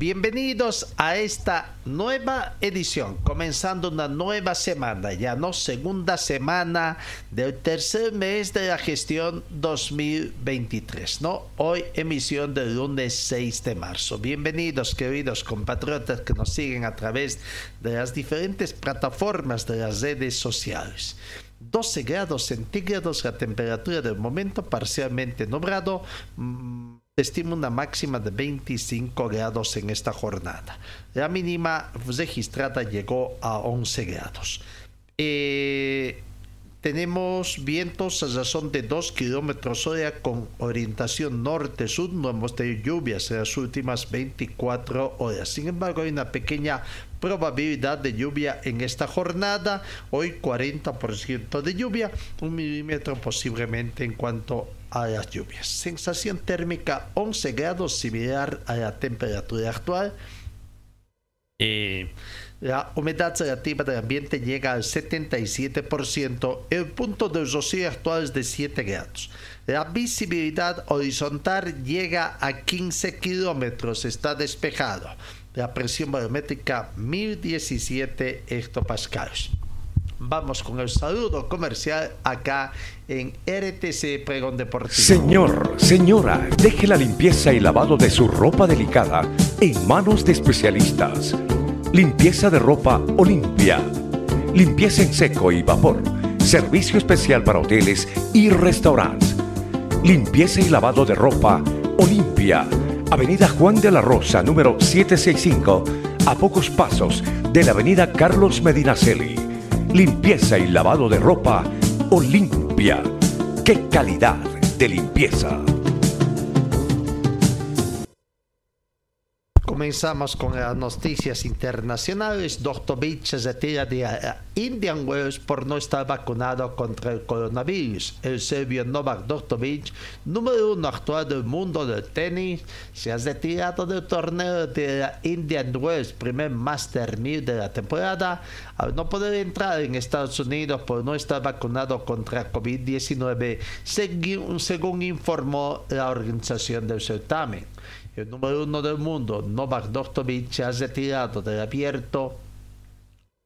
Bienvenidos a esta nueva edición, comenzando una nueva semana, ya no segunda semana del tercer mes de la gestión 2023, ¿no? Hoy emisión del lunes 6 de marzo. Bienvenidos, queridos compatriotas que nos siguen a través de las diferentes plataformas de las redes sociales. 12 grados centígrados la temperatura del momento, parcialmente. Mmm, estima una máxima de 25 grados en esta jornada. La mínima registrada llegó a 11 grados. Eh, tenemos vientos a razón de 2 kilómetros hora con orientación norte-sur. No hemos tenido lluvias en las últimas 24 horas. Sin embargo, hay una pequeña probabilidad de lluvia en esta jornada. Hoy 40% de lluvia, un milímetro posiblemente en cuanto a las lluvias. Sensación térmica 11 grados, similar a la temperatura actual. Eh, la humedad relativa del ambiente llega al 77%. El punto de rocío actual es de 7 grados. La visibilidad horizontal llega a 15 kilómetros. Está despejado. La presión barométrica 1017 hectopascales. Vamos con el saludo comercial acá en RTC Pregón Deportivo. Señor, señora, deje la limpieza y lavado de su ropa delicada en manos de especialistas. Limpieza de ropa Olimpia. Limpieza en seco y vapor. Servicio especial para hoteles y restaurantes. Limpieza y lavado de ropa Olimpia. Avenida Juan de la Rosa, número 765, a pocos pasos de la Avenida Carlos Medinaceli limpieza y lavado de ropa Olimpia. ¡Qué calidad de limpieza! Comenzamos con las noticias internacionales. Djokovic se retira de Indian Wells por no estar vacunado contra el coronavirus. El serbio Novak Djokovic, número uno actual del mundo del tenis, se ha retirado del torneo de la Indian Wells, primer Master 1000 de la temporada, al no poder entrar en Estados Unidos por no estar vacunado contra COVID-19, según, según informó la organización del certamen. El número uno del mundo, Novak Djokovic, se ha retirado del abierto.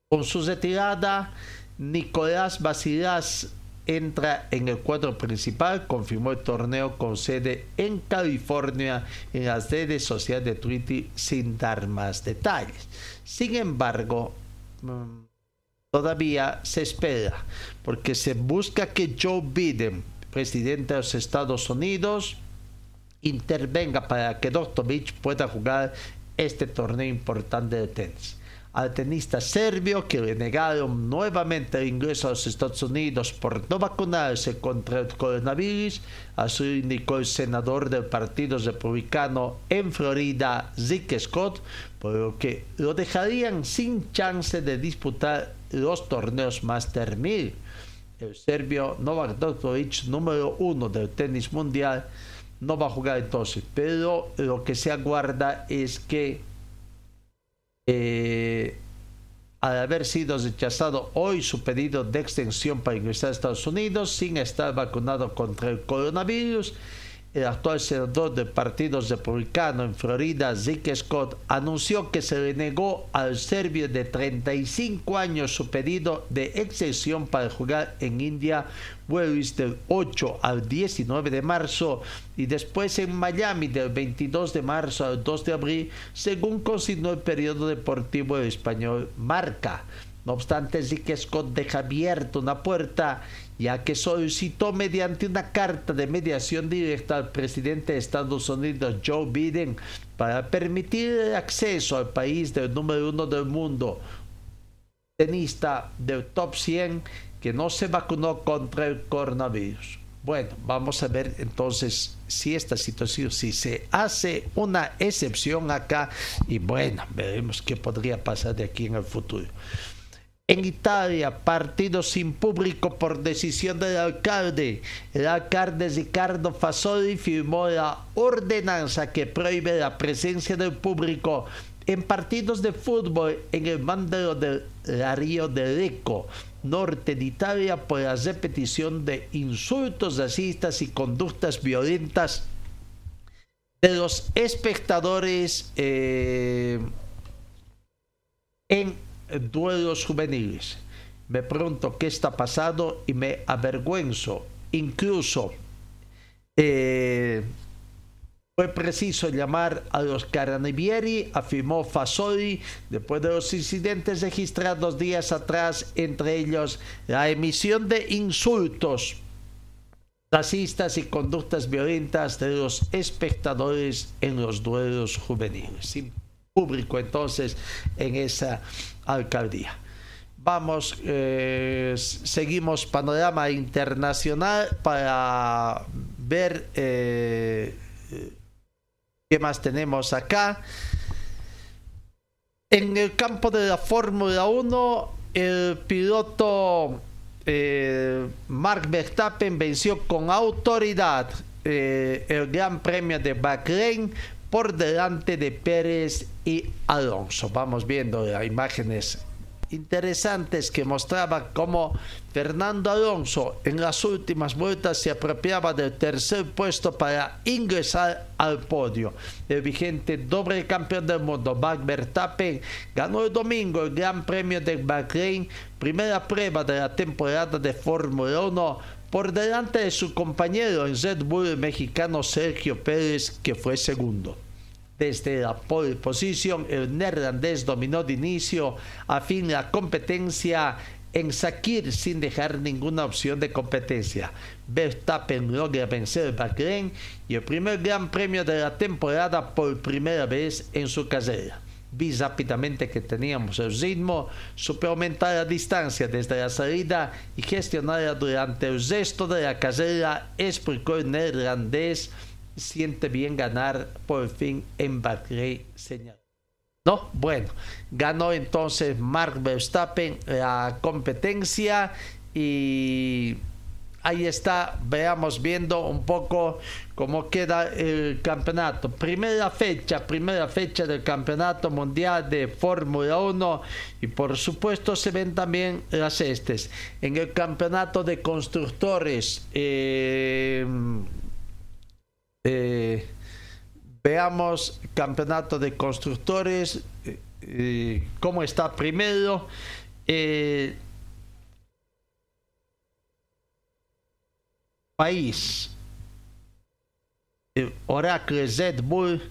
Con su retirada, Nicolás Basilas entra en el cuadro principal, confirmó el torneo con sede en California en las redes sociales de Twitter sin dar más detalles. Sin embargo, mm, todavía se espera porque se busca que Joe Biden, presidente de los Estados Unidos, intervenga para que Djokovic pueda jugar este torneo importante de tenis. Al tenista serbio que le negaron nuevamente el ingreso a los Estados Unidos por no vacunarse contra el coronavirus, así indicó el senador del Partido Republicano en Florida, Rick Scott, por lo que lo dejarían sin chance de disputar los torneos Master 1000. El serbio Novak Djokovic, número uno del tenis mundial, no va a jugar entonces. Pero lo que se aguarda es que eh, al haber sido rechazado hoy su pedido de extensión para ingresar a Estados Unidos sin estar vacunado contra el coronavirus, el actual senador del Partido Republicano en Florida, Zeke Scott, anunció que se le negó al serbio de 35 años su pedido de excepción para jugar en India Wells del 8 al 19 de marzo y después en Miami del 22 de marzo al 2 de abril, según consignó el periodo deportivo español Marca. No obstante, Zeke Scott deja abierta una puerta ya que solicitó mediante una carta de mediación directa al presidente de Estados Unidos, Joe Biden, para permitir el acceso al país del número uno del mundo, tenista del top 100, que no se vacunó contra el coronavirus. Bueno, vamos a ver entonces si esta situación, si se hace una excepción acá y bueno, veremos qué podría pasar de aquí en el futuro. En Italia, partido sin público por decisión del alcalde. El alcalde Ricardo Fasoli firmó la ordenanza que prohíbe la presencia del público en partidos de fútbol en el mando del Río de Lecco, norte de Italia, por la repetición de insultos racistas y conductas violentas de los espectadores eh, en duelos juveniles. Me pregunto qué está pasando y me avergüenzo. Incluso eh, fue preciso llamar a los Caranivieri, afirmó Fasoli, después de los incidentes registrados días atrás, entre ellos la emisión de insultos racistas y conductas violentas de los espectadores en los duelos juveniles. Público entonces en esa alcaldía. Vamos, eh, seguimos panorama internacional para ver eh, qué más tenemos acá. En el campo de la Fórmula 1, el piloto eh, Mark Verstappen venció con autoridad el Gran Premio de Bahrein por delante de Pérez y Alonso. Vamos viendo imágenes interesantes que mostraba cómo Fernando Alonso en las últimas vueltas se apropiaba del tercer puesto para ingresar al podio. El vigente doble campeón del mundo, Max Verstappen, ganó el domingo el Gran Premio de Bahrein, primera prueba de la temporada de Fórmula 1 por delante de su compañero en Red Bull mexicano Sergio Pérez, que fue segundo. Desde la pole position, el neerlandés dominó de inicio a fin la competencia en Sakir sin dejar ninguna opción de competencia. Verstappen logra vencer Bahrein y el primer gran premio de la temporada por primera vez en su carrera. Vi rápidamente que teníamos el ritmo, supe aumentar la distancia desde la salida y gestionarla durante el resto de la carrera, explicó el neerlandés siente bien ganar por fin en Bahrein, señor. No, bueno, ganó entonces Mark Verstappen la competencia y ahí está, veamos viendo un poco cómo queda el campeonato. Primera fecha, primera fecha del campeonato mundial de Fórmula 1 y por supuesto se ven también las estes. En el campeonato de constructores, eh, eh, veamos campeonato de constructores, eh, eh, cómo está primero. país. Oracle Red Bull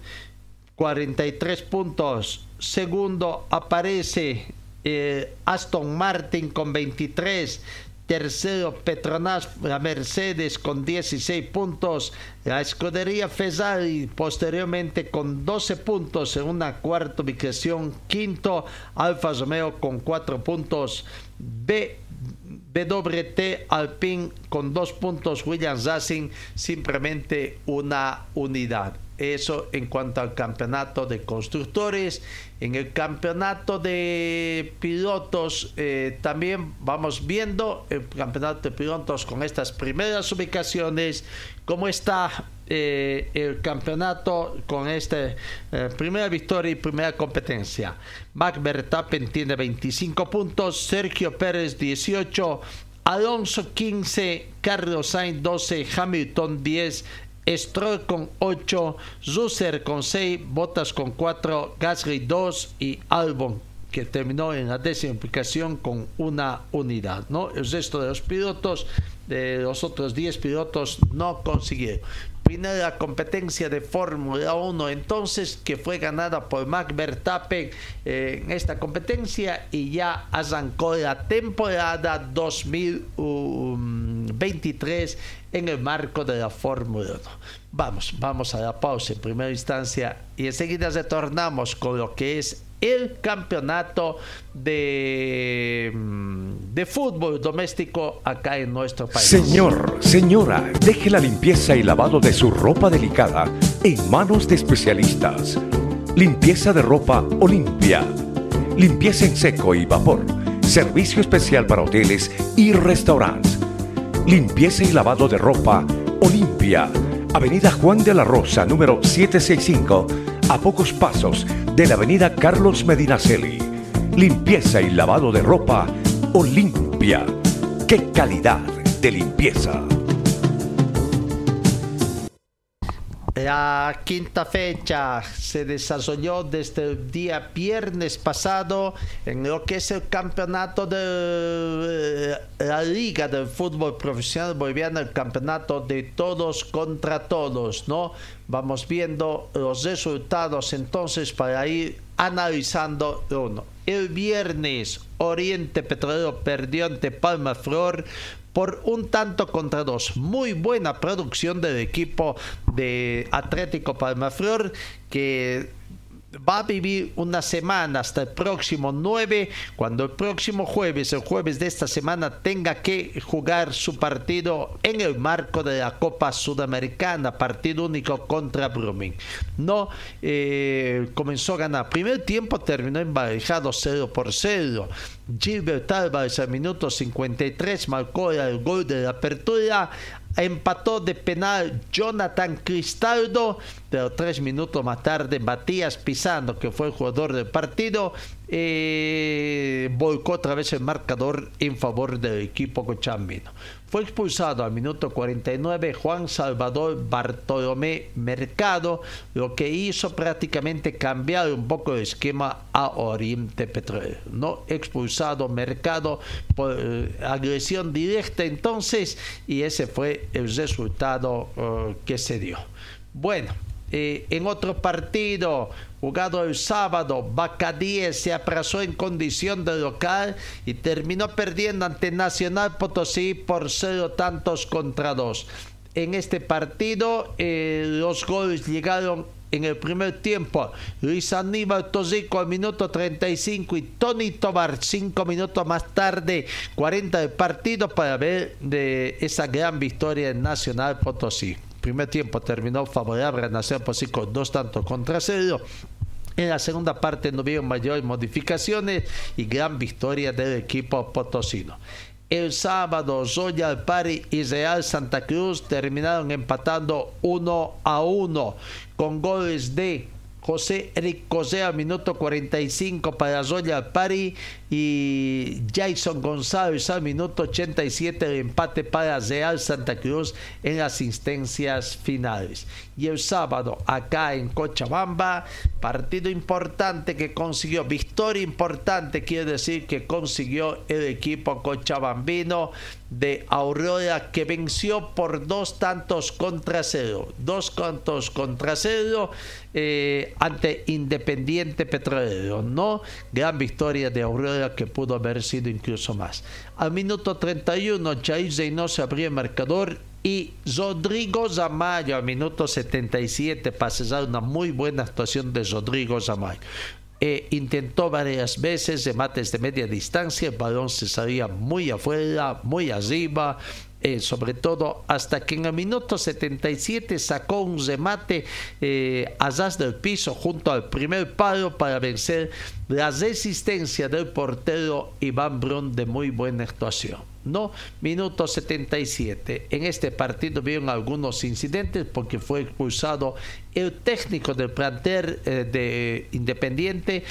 43 puntos. Segundo aparece Aston Martin con 23. Tercero, Petronas, Mercedes con 16 puntos. La escudería Ferrari posteriormente con 12 puntos en una cuarta ubicación. Quinto, Alfa Romeo con 4 puntos. B, BWT Alpine con 2 puntos. Williams Racing simplemente una unidad. Eso en cuanto al campeonato de constructores. En el campeonato de pilotos eh, también vamos viendo el campeonato de pilotos con estas primeras ubicaciones. Cómo está eh, el campeonato con esta eh, primera victoria y primera competencia. Max Verstappen tiene 25 puntos, Sergio Pérez 18, Alonso 15, Carlos Sainz 12, Hamilton 10 Stroll con 8, Zusser con 6, Bottas con 4, Gasly 2 y Albon que terminó en la décima implicación con una unidad. ¿no? El resto de los pilotos, de los otros 10 pilotos, no consiguieron primera competencia de Fórmula 1 entonces que fue ganada por Max Verstappen eh, en esta competencia y ya arrancó la temporada 2023 en el marco de la Fórmula 1. Vamos, vamos a la pausa en primera instancia y enseguida retornamos con lo que es el campeonato de, mm, de fútbol doméstico acá en nuestro país. Señor, señora, deje la limpieza y lavado de su ropa delicada en manos de especialistas. Limpieza de ropa Olimpia. Limpieza en seco y vapor. Servicio especial para hoteles y restaurantes. Limpieza y lavado de ropa Olimpia. Avenida Juan de la Rosa, número 765 a pocos pasos de la avenida Carlos Medinaceli. Limpieza y lavado de ropa Olimpia. ¡Qué calidad de limpieza! La quinta fecha se desarrolló desde el día viernes pasado en lo que es el campeonato de eh, la Liga del Fútbol Profesional Boliviano, el campeonato de todos contra todos, ¿no? Vamos viendo los resultados entonces para ir analizando uno. El viernes Oriente Petrolero perdió ante Palma Flor por un tanto contra dos. Muy buena producción del equipo de Atlético Palmaflor que va a vivir una semana hasta el próximo 9, cuando el próximo jueves, el jueves de esta semana, tenga que jugar su partido en el marco de la Copa Sudamericana, partido único contra Brumming. No eh, comenzó a ganar. Primer tiempo terminó embarejado 0 por 0. Gilbert Álvarez al minuto 53 marcó el gol de la apertura. Empató de penal Jonathan Cristaldo, pero tres minutos más tarde Matías Pisando, que fue el jugador del partido, eh, volcó otra vez el marcador en favor del equipo cochambino. Fue expulsado al minuto 49 Juan Salvador Bartolomé Mercado, lo que hizo prácticamente cambiar un poco el esquema a Oriente Petrolero. No expulsado Mercado por eh, agresión directa entonces y ese fue el resultado eh, que se dio. Bueno, eh, en otro partido jugado el sábado, Bacadíes se apresó en condición de local y terminó perdiendo ante Nacional Potosí por cero tantos contra dos. En este partido eh, los goles llegaron en el primer tiempo. Luis Aníbal Tosico al minuto 35 y Tony Tobar cinco minutos más tarde, 40 del partido para ver de esa gran victoria en Nacional Potosí primer tiempo terminó favorable a Nación Potosí con dos tantos contra cero. En la segunda parte no hubo mayores modificaciones y gran victoria del equipo potosino. El sábado, Zoya Pari y Real Santa Cruz terminaron empatando 1 a 1 con goles de José Eric José al minuto 45 para Zoya Pari y Jason González al minuto 87 el empate para Real Santa Cruz en las instancias finales. Y el sábado acá en Cochabamba, partido importante que consiguió, victoria importante quiere decir que consiguió el equipo cochabambino de Aurora que venció por dos tantos contra cero, dos tantos contra cero eh, ante Independiente Petrolero, ¿no? Gran victoria de Aurora que pudo haber sido incluso más. Al minuto 31, Jair se abrió el marcador y Rodrigo Zamayo al minuto 77 para cesar una muy buena actuación de Rodrigo Zamayo. E intentó varias veces remates de media distancia, el balón se salía muy afuera, muy arriba, eh, sobre todo hasta que en el minuto 77 sacó un remate eh, a del piso junto al primer palo para vencer la resistencia del portero Iván Brun de muy buena actuación. No, minuto 77. En este partido vieron algunos incidentes porque fue expulsado el técnico del plantel eh, de Independiente,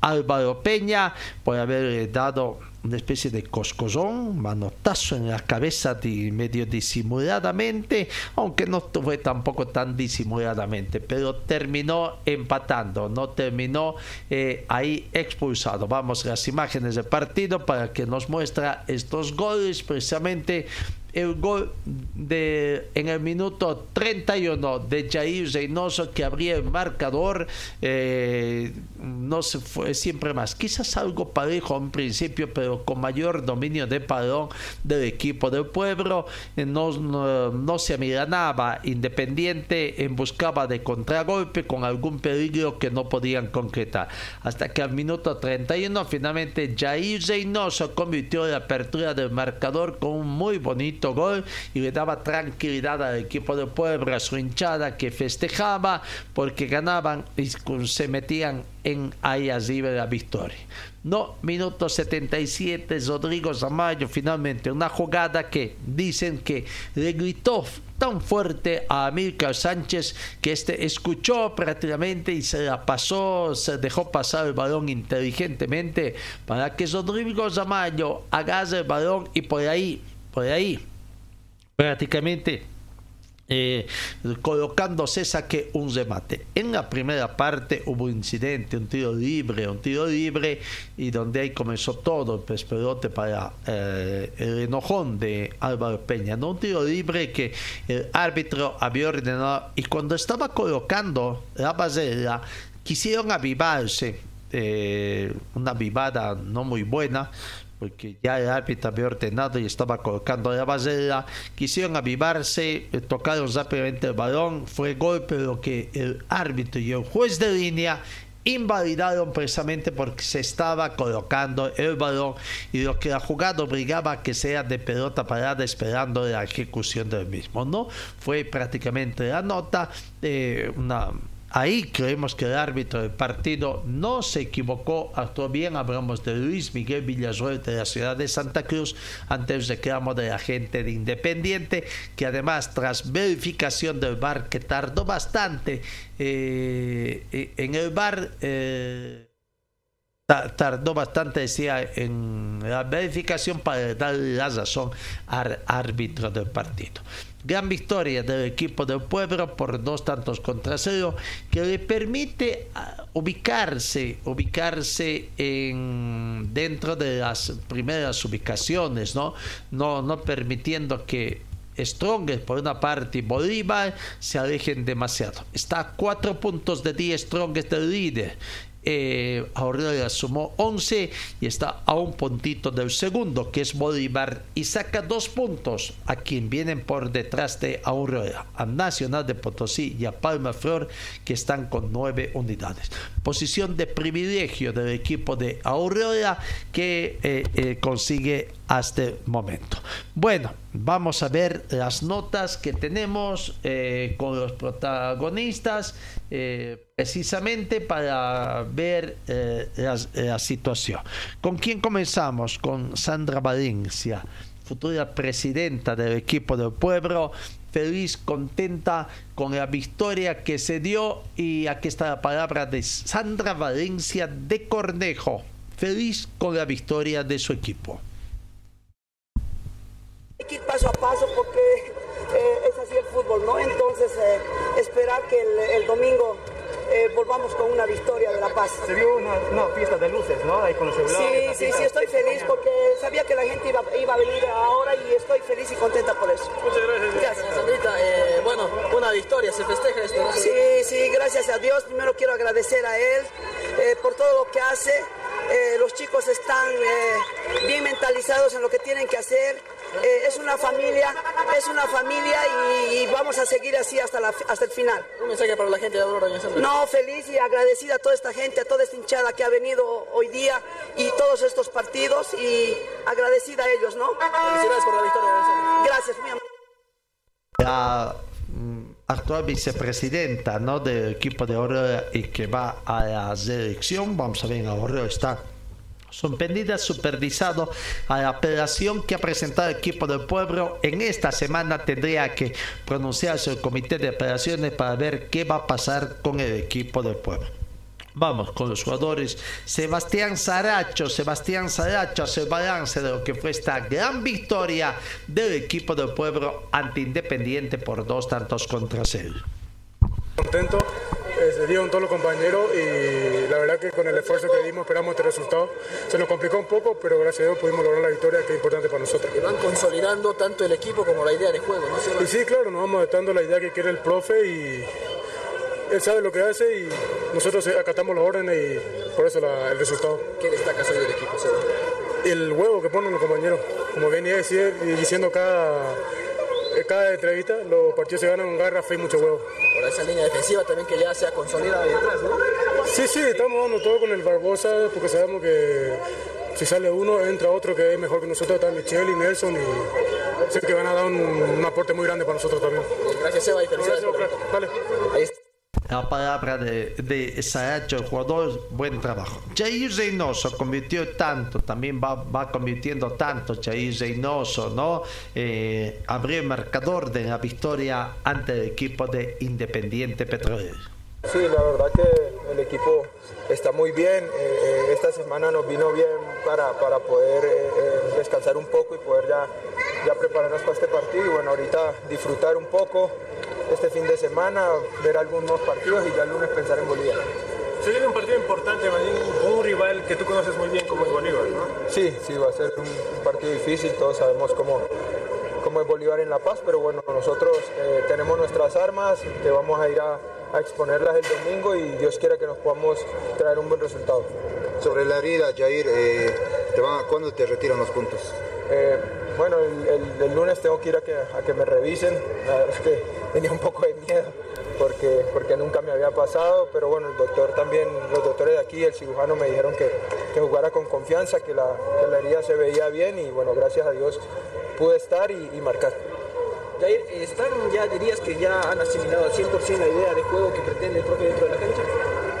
Álvaro Peña, por haber dado una especie de coscosón, manotazo en la cabeza de, medio disimuladamente, aunque no fue tampoco tan disimuladamente, pero terminó empatando, no terminó eh, ahí expulsado. Vamos a las imágenes del partido para que nos muestra estos goles precisamente el gol de en el minuto 31 de Jair Reynoso que abría el marcador eh, no se fue siempre más. Quizás algo parejo en principio pero con mayor dominio de balón del equipo del pueblo eh, no, no, se amiganaba Independiente en buscaba de contragolpe con algún peligro que no podían concretar. Hasta que al minuto 31 finalmente Jair Reynoso convirtió la apertura del marcador con un muy bonito gol y le daba tranquilidad al equipo de Puebla, a su hinchada que festejaba porque ganaban y se metían en la victoria. No, minuto 77, Rodrigo Zamayo finalmente una jugada que dicen que le gritó tan fuerte a Amílcar Sánchez que este escuchó prácticamente y se la pasó, se dejó pasar el balón inteligentemente para que Rodrigo Zamayo agarre el balón y por ahí, por ahí prácticamente eh, colocándose saque un remate. En la primera parte hubo un incidente, un tiro libre, un tiro libre, y donde ahí comenzó todo el pesperote para eh, el enojón de Álvaro Peña. ¿no? Un tiro libre que el árbitro había ordenado, y cuando estaba colocando la basera, quisieron avivarse. Eh, una vivada no muy buena porque ya el árbitro había ordenado y estaba colocando la basera, quisieron avivarse, eh, tocaron rápidamente el balón, fue golpe lo que el árbitro y el juez de línea invalidaron precisamente porque se estaba colocando el balón y lo que la jugada obligaba que sea de pelota parada esperando la ejecución del mismo, ¿no? Fue prácticamente la nota, de una Ahí creemos que el árbitro del partido no se equivocó, actuó bien. Hablamos de Luis Miguel Villasuerte de la ciudad de Santa Cruz ante el reclamo de la gente de Independiente, que además, tras verificación del bar que tardó bastante eh, eh, en el bar. Eh, tardó bastante, decía, en la verificación para darle la razón al árbitro del partido. Gran victoria del equipo del pueblo por dos tantos contra cero que le permite ah, ubicarse, ubicarse en, dentro de las primeras ubicaciones, ¿no? No, no permitiendo que Strongest por una parte y Bolívar se alejen demasiado. Está a cuatro puntos de 10 Strongest del líder eh, Aurrera sumó 11 y está a un puntito del segundo, que es Bolívar, y saca dos puntos a quien vienen por detrás de Aurrera, a Nacional de Potosí y a Palma Flor, que están con nueve unidades. Posición de privilegio del equipo de Aurrera que eh, eh, consigue hasta el momento. Bueno, vamos a ver las notas que tenemos eh, con los protagonistas, precisamente para ver eh, la, situación. ¿Con quién comenzamos? Con Sandra Valencia, futura presidenta del equipo del pueblo. Feliz, contenta con la victoria que se dio y aquí está la palabra de Sandra Valencia de Cornejo. Feliz con la victoria de su equipo ir paso a paso porque eh, es así el fútbol, ¿no? Entonces, eh, esperar que el, domingo eh, volvamos con una victoria de La Paz. Se vio una, fiesta de luces, ¿no? Ahí con los celulares. Sí, sí, sí, estoy feliz porque sabía que la gente iba, iba, a venir ahora y estoy feliz y contenta por eso. Muchas gracias. Gracias, Sandrita. bueno, una victoria, se festeja esto. ¿no? Sí, sí, gracias a Dios. Primero quiero agradecer a él por todo lo que hace. los chicos están bien mentalizados en lo que tienen que hacer eh, es una familia, es una familia y, vamos a seguir así hasta, la, hasta el final. Un mensaje para la gente de Aurora, No, feliz y agradecida a toda esta gente, a toda esta hinchada que ha venido hoy día y todos estos partidos y agradecida a ellos, ¿no? Felicidades por la victoria. Gracias, muy amable. La mm, actual vicepresidenta ¿no? del equipo de Aurora y que va a la selección, vamos a ver, Aurora está sorprendida, supervisado a la apelación que ha presentado el equipo del pueblo. En esta semana tendría que pronunciarse el comité de apelaciones para ver qué va a pasar con el equipo del pueblo. Vamos con los jugadores. Sebastián Saracho, Sebastián Saracho hace el balance de lo que fue esta gran victoria del equipo del pueblo ante Independiente por dos tantos contra cero. Contento, eh, se dieron todos los compañeros y la verdad que con el esfuerzo que dimos esperamos este resultado. Se nos complicó un poco, pero gracias a Dios pudimos lograr la victoria que es importante para nosotros. Que van consolidando tanto el equipo como la idea de juego, ¿no? Y sí, claro, nos vamos adaptando la idea que quiere el profe y él sabe lo que hace y nosotros acatamos las órdenes y por eso la- el resultado. ¿Qué destacas hoy del equipo, Seba? El huevo que ponen los compañeros, como venía diciendo cada, cada entrevista, los partidos se ganan con garra, fe y mucho huevo. Por esa línea defensiva también que ya se ha consolidado ahí atrás, ¿no? Sí, sí, estamos dando todo con el Barbosa porque sabemos que si sale uno, entra otro que es mejor que nosotros, está Michelle y Nelson y sé que van a dar un, un aporte muy grande para nosotros también. Gracias, Seba, y felicidades por el Vale. Ahí está. La palabra de, de Saracho, el jugador, buen trabajo. Jair Reynoso convirtió tanto, también va, va convirtiendo tanto Jair Reynoso, ¿no? Eh, abrió el marcador de la victoria ante el equipo de Independiente Petrolero. Sí, la verdad que el equipo está muy bien. eh, eh, esta semana nos vino bien para, para poder eh, eh, descansar un poco y poder ya, ya prepararnos para este partido. Y bueno, ahorita disfrutar un poco este fin de semana, ver algunos partidos y ya el lunes pensar en Bolivia. Se viene un partido importante, con un rival que tú conoces muy bien como es Bolívar, ¿no? Sí, sí, va a ser un, partido difícil, todos sabemos cómo, cómo es Bolívar en La Paz, pero bueno, nosotros eh, tenemos nuestras armas, que vamos a ir a, a exponerlas el domingo y Dios quiera que nos podamos traer un buen resultado. Sobre la herida, Jair, eh, te van a- ¿cuándo te retiran los puntos? Eh, bueno, el, el- el lunes tengo que ir a que, a que me revisen, la verdad es que tenía un poco de miedo porque, porque nunca me había pasado, pero bueno, el doctor también, los doctores de aquí, el cirujano me dijeron que, que jugara con confianza, que la, que la herida se veía bien y bueno, gracias a Dios pude estar y, y marcar. Jair, ¿están ya, dirías que ya han asimilado al 100% la idea de juego que pretende el profe dentro de la cancha?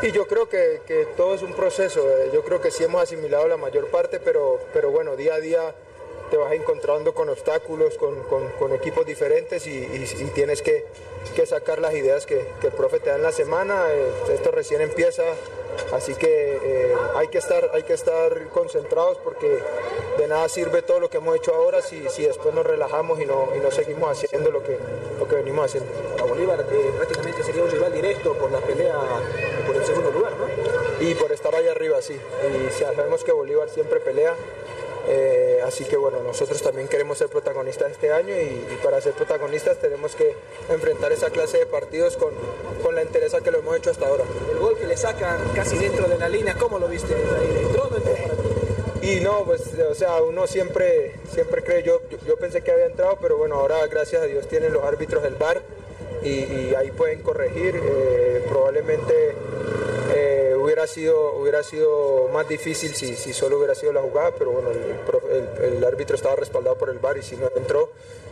Y yo creo que, que todo es un proceso, eh, yo creo que sí hemos asimilado la mayor parte, pero, pero bueno, día a día te vas encontrando con obstáculos, con, con- con equipos diferentes y, y- y tienes que, que sacar las ideas que, que el profe te da en la semana, eh, esto recién empieza, así que eh, hay, que estar, hay que estar concentrados porque de nada sirve todo lo que hemos hecho ahora si, si después nos relajamos y no, y no seguimos haciendo lo que, lo que venimos haciendo. Para Bolívar eh, prácticamente sería un rival directo por la pelea por el segundo lugar, ¿no? Y por estar ahí arriba, sí. Y sabemos que Bolívar siempre pelea. Eh, así que bueno, nosotros también queremos ser protagonistas este año y, y para ser protagonistas tenemos que enfrentar esa clase de partidos con, con la entereza que lo hemos hecho hasta ahora. El gol que le sacan casi dentro de la línea, ¿cómo lo viste? Jair? ¿Entró o no entró para ti? Y no, pues, o sea, uno siempre, siempre cree, yo, yo, yo pensé que había entrado, pero bueno, ahora gracias a Dios tienen los árbitros del VAR y, y ahí pueden corregir. eh, probablemente eh, hubiera, sido, hubiera sido más difícil si, si solo hubiera sido la jugada, pero bueno, el, profe- el- el árbitro estaba respaldado por el VAR y si no entró,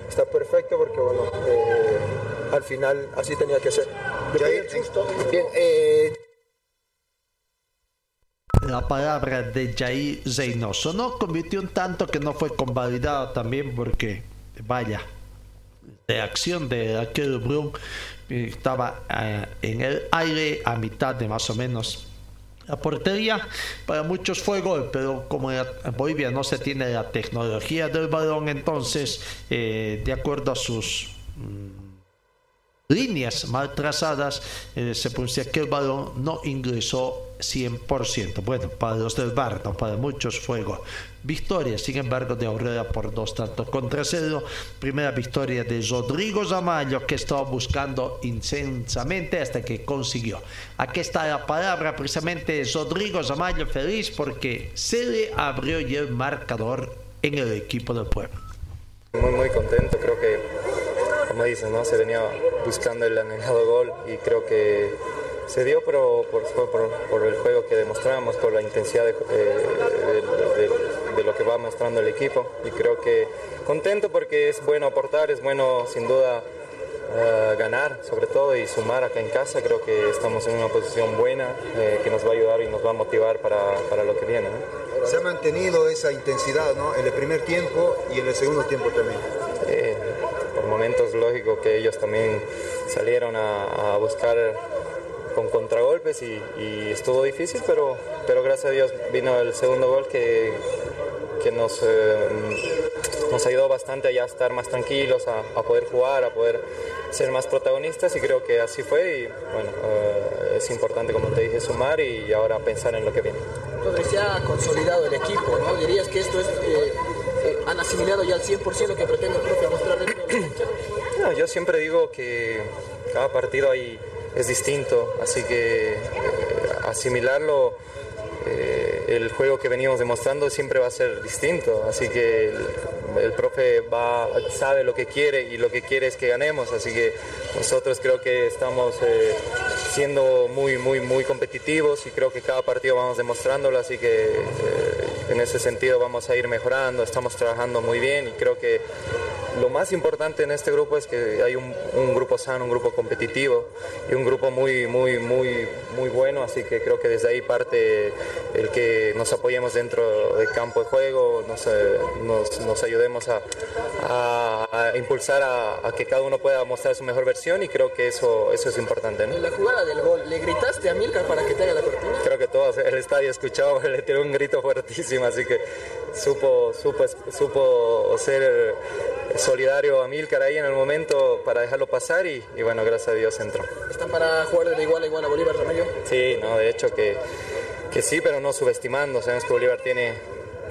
está perfecto porque bueno, eh, al final así tenía que ser. Bien, La palabra de Jair Reynoso no convirtió un tanto que no fue convalidado también porque, vaya, de acción de aquel Brun estaba eh, en el aire a mitad de más o menos la portería. Para muchos fue gol, pero como en Bolivia no se tiene la tecnología del balón, entonces, eh, de acuerdo a sus mm, líneas mal trazadas, eh, se pronuncia que el balón no ingresó 100%. Bueno, para los del VAR, no para muchos fue gol. Victoria, sin embargo, de Aurora por dos tantos contra cero. Primera victoria de Rodrigo Zamayo, que estaba buscando intensamente hasta que consiguió. Aquí está la palabra precisamente de Rodrigo Zamayo, feliz porque se le abrió ya el marcador en el equipo del pueblo. Muy, muy contento, creo que, como dices, ¿no? se venía buscando el anhelado gol y creo que se dio, pero por, por, por el juego que demostramos, por la intensidad de, eh, de- de- de lo que va mostrando el equipo y creo que contento porque es bueno aportar, es bueno sin duda eh, ganar sobre todo y sumar acá en casa, creo que estamos en una posición buena eh, que nos va a ayudar y nos va a motivar para, para lo que viene. ¿no? Se ha mantenido esa intensidad ¿no? en el primer tiempo y en el segundo tiempo también. Eh, por momentos lógico que ellos también salieron a, a buscar con contragolpes y, y, estuvo difícil, pero, pero gracias a Dios vino el segundo gol que, que nos, eh, nos ayudó bastante a ya estar más tranquilos, a, a, poder jugar, a poder ser más protagonistas y creo que así fue y bueno, eh, es importante como te dije sumar y ahora pensar en lo que viene. Entonces se ha consolidado el equipo, ¿no? Dirías que esto es, eh, eh, han asimilado ya al 100% lo que pretende el profe mostrar dentro de la no, Yo siempre digo que cada partido ahí es distinto, así que eh, asimilarlo eh, el juego que venimos demostrando siempre va a ser distinto, así que el, profe va, sabe lo que quiere y lo que quiere es que ganemos, así que nosotros creo que estamos eh, siendo muy, muy, muy competitivos y creo que cada partido vamos demostrándolo, así que eh, en ese sentido vamos a ir mejorando, estamos trabajando muy bien y creo que lo más importante en este grupo es que hay un, un, grupo sano, un grupo competitivo y un grupo muy, muy, muy, muy bueno, así que creo que desde ahí parte el que nos apoyemos dentro del campo de juego, nos, nos, nos ayudemos a, a, a impulsar a, a, que cada uno pueda mostrar su mejor versión y creo que eso, eso es importante. ¿no? En la jugada del gol, ¿le gritaste a Milcar para que te haga la cortina? Creo que todos, el estadio escuchaba, le tiró un grito fuertísimo, así que supo, supo, supo ser solidario a Milcar ahí en el momento para dejarlo pasar y, y, bueno, gracias a Dios entró. ¿Están para jugar de igual a igual a Bolívar, Ramello? Sí, no, de hecho que, que sí, pero no subestimando. Sabemos que Bolívar tiene,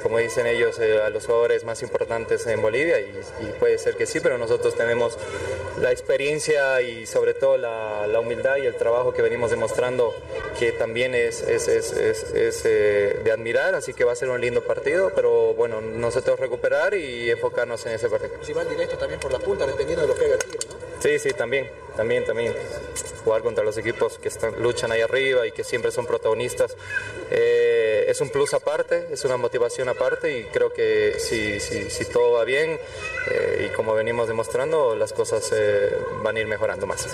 como dicen ellos, eh, a los jugadores más importantes en Bolivia y, y, puede ser que sí, pero nosotros tenemos la experiencia y sobre todo la, la humildad y el trabajo que venimos demostrando que también es, es, es, es eh, de admirar, así que va a ser un lindo partido, pero bueno, nosotros recuperar y enfocarnos en ese partido. Si van directo también por la punta, dependiendo de lo que haga Tigre, ¿no? Sí, sí, también, también, también. Jugar contra los equipos que están, luchan ahí arriba y que siempre son protagonistas eh, es un plus aparte, es una motivación aparte y creo que si, si, si todo va bien eh, y como venimos demostrando, las cosas eh, van a ir mejorando más.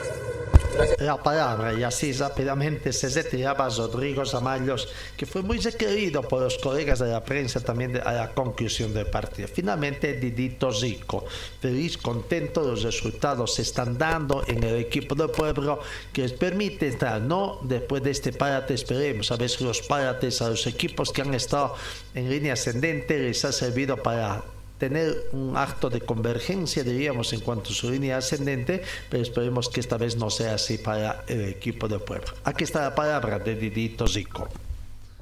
La palabra y así rápidamente se retiraba Rodrigo Zamallos, que fue muy requerido por los colegas de la prensa también a la conclusión del partido. Finalmente Didito Zico, feliz, contento, los resultados se están dando en el equipo del pueblo que les permite entrar, no después de este parate, esperemos a ver si los parates a los equipos que han estado en línea ascendente les ha servido para tener un acto de convergencia, diríamos, en cuanto a su línea ascendente, pero esperemos que esta vez no sea así para el equipo de Puebla. Aquí está la palabra de Didito Zico.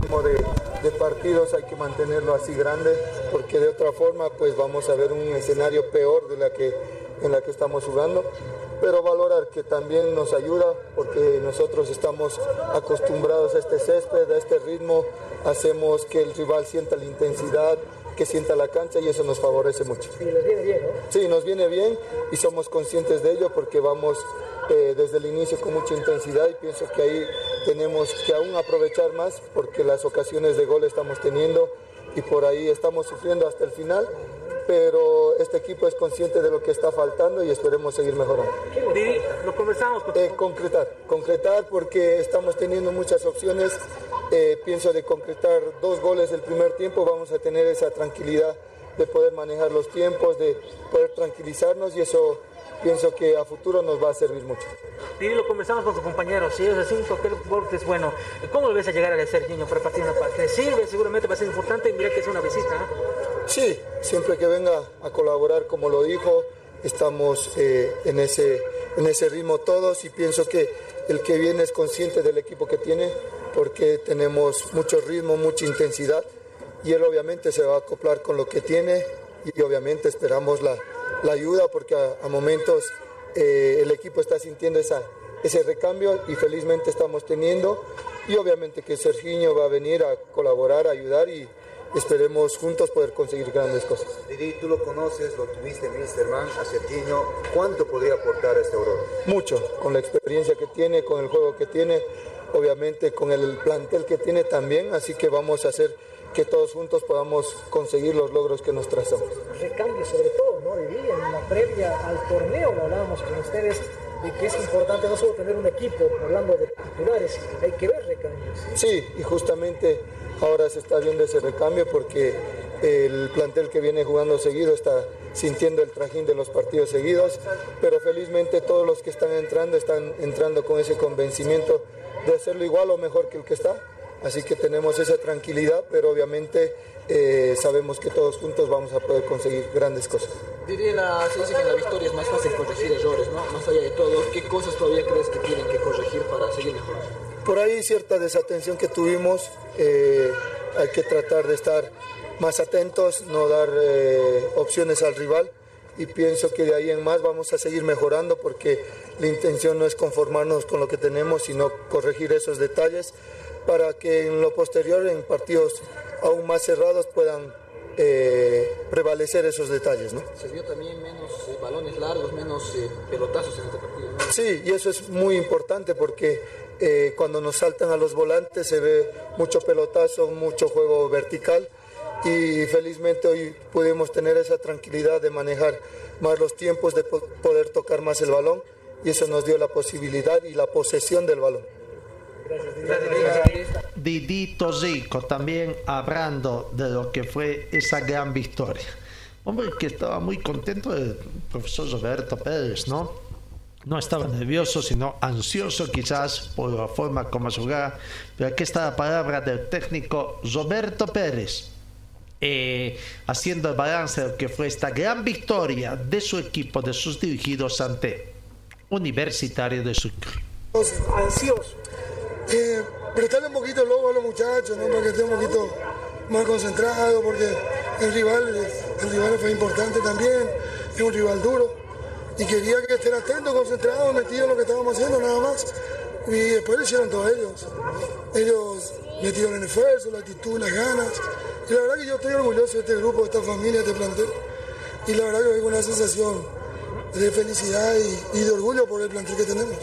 De, de, partidos hay que mantenerlo así grande, porque de otra forma pues vamos a ver un escenario peor de la que, en la que estamos jugando pero valorar que también nos ayuda porque nosotros estamos acostumbrados a este césped, a este ritmo, hacemos que el rival sienta la intensidad, que sienta la cancha y eso nos favorece mucho. Sí, les viene bien, ¿no? Sí, nos viene bien y somos conscientes de ello porque vamos eh, desde el inicio con mucha intensidad y pienso que ahí tenemos que aún aprovechar más porque las ocasiones de gol estamos teniendo y por ahí estamos sufriendo hasta el final pero este equipo es consciente de lo que está faltando y esperemos seguir mejorando. Lo conversamos. Con eh, concretar, concretar porque estamos teniendo muchas opciones. Eh, pienso de concretar dos goles el primer tiempo, vamos a tener esa tranquilidad de poder manejar los tiempos, de poder tranquilizarnos y eso pienso que a futuro nos va a servir mucho. Didi, lo conversamos con sus compañeros, si ellos deciden que el gol es bueno, ¿cómo lo ves a llegar a ser niño para partir una parte? ¿Sirve? Seguramente va a ser importante y mira que es una visita. ¿eh? Sí, siempre que venga a colaborar, como lo dijo, estamos eh, en, ese, en ese ritmo todos y pienso que el que viene es consciente del equipo que tiene porque tenemos mucho ritmo, mucha intensidad y él obviamente se va a acoplar con lo que tiene y obviamente esperamos la, la ayuda porque a, a momentos eh, el equipo está sintiendo esa, ese recambio y felizmente estamos teniendo y obviamente que Serginho va a venir a colaborar, a ayudar y esperemos juntos poder conseguir grandes cosas. Didi, tú lo conoces, lo tuviste en Misterman, a Serginho, ¿cuánto podría aportar a este Aurora? Mucho, con la experiencia que tiene, con el juego que tiene, obviamente con el plantel que tiene también, así que vamos a hacer que todos juntos podamos conseguir los logros que nos trazamos. Recambio sobre todo, ¿no? En la previa al torneo lo hablábamos con ustedes de que es importante no solo tener un equipo, hablando de titulares, hay que ver recambios. Sí, y justamente ahora se está viendo ese recambio porque el plantel que viene jugando seguido está sintiendo el trajín de los partidos seguidos, pero felizmente todos los que están entrando están entrando con ese convencimiento de hacerlo igual o mejor que el que está. Así que tenemos esa tranquilidad, pero obviamente eh, sabemos que todos juntos vamos a poder conseguir grandes cosas. Diría la, se dice que en la victoria es más fácil corregir errores, ¿no? Más allá de todo, ¿qué cosas todavía crees que tienen que corregir para seguir mejorando? Por ahí cierta desatención que tuvimos, eh, hay que tratar de estar más atentos, no dar eh, opciones al rival y pienso que de ahí en más vamos a seguir mejorando porque la intención no es conformarnos con lo que tenemos, sino corregir esos detalles para que en lo posterior, en partidos aún más cerrados, puedan eh, prevalecer esos detalles. ¿no? Se vio también menos eh, balones largos, menos eh, pelotazos en este partido. ¿no? Sí, y eso es muy importante porque eh, cuando nos saltan a los volantes se ve mucho pelotazo, mucho juego vertical y felizmente hoy pudimos tener esa tranquilidad de manejar más los tiempos, de po- poder tocar más el balón y eso nos dio la posibilidad y la posesión del balón. Didito Zico también hablando de lo que fue esa gran victoria. Hombre, que estaba muy contento el profesor Roberto Pérez, ¿no? No estaba nervioso, sino ansioso quizás por la forma como jugaba. Pero aquí está la palabra del técnico Roberto Pérez, eh, haciendo el balance de lo que fue esta gran victoria de su equipo, de sus dirigidos ante Universitario de Sucre. ansiosos. Eh, prestarle un poquito el ojo a los muchachos, ¿no? para que estén un poquito más concentrados, porque el rival, el rival fue importante también, es un rival duro. Y quería que estén atentos, concentrados, metidos en lo que estábamos haciendo, nada más. Y después lo hicieron todos ellos. Ellos metieron el esfuerzo, la actitud, las ganas. Y la verdad que yo estoy orgulloso de este grupo, de esta familia, de este plantel. Y la verdad que con una sensación de felicidad y de orgullo por el plantel que tenemos.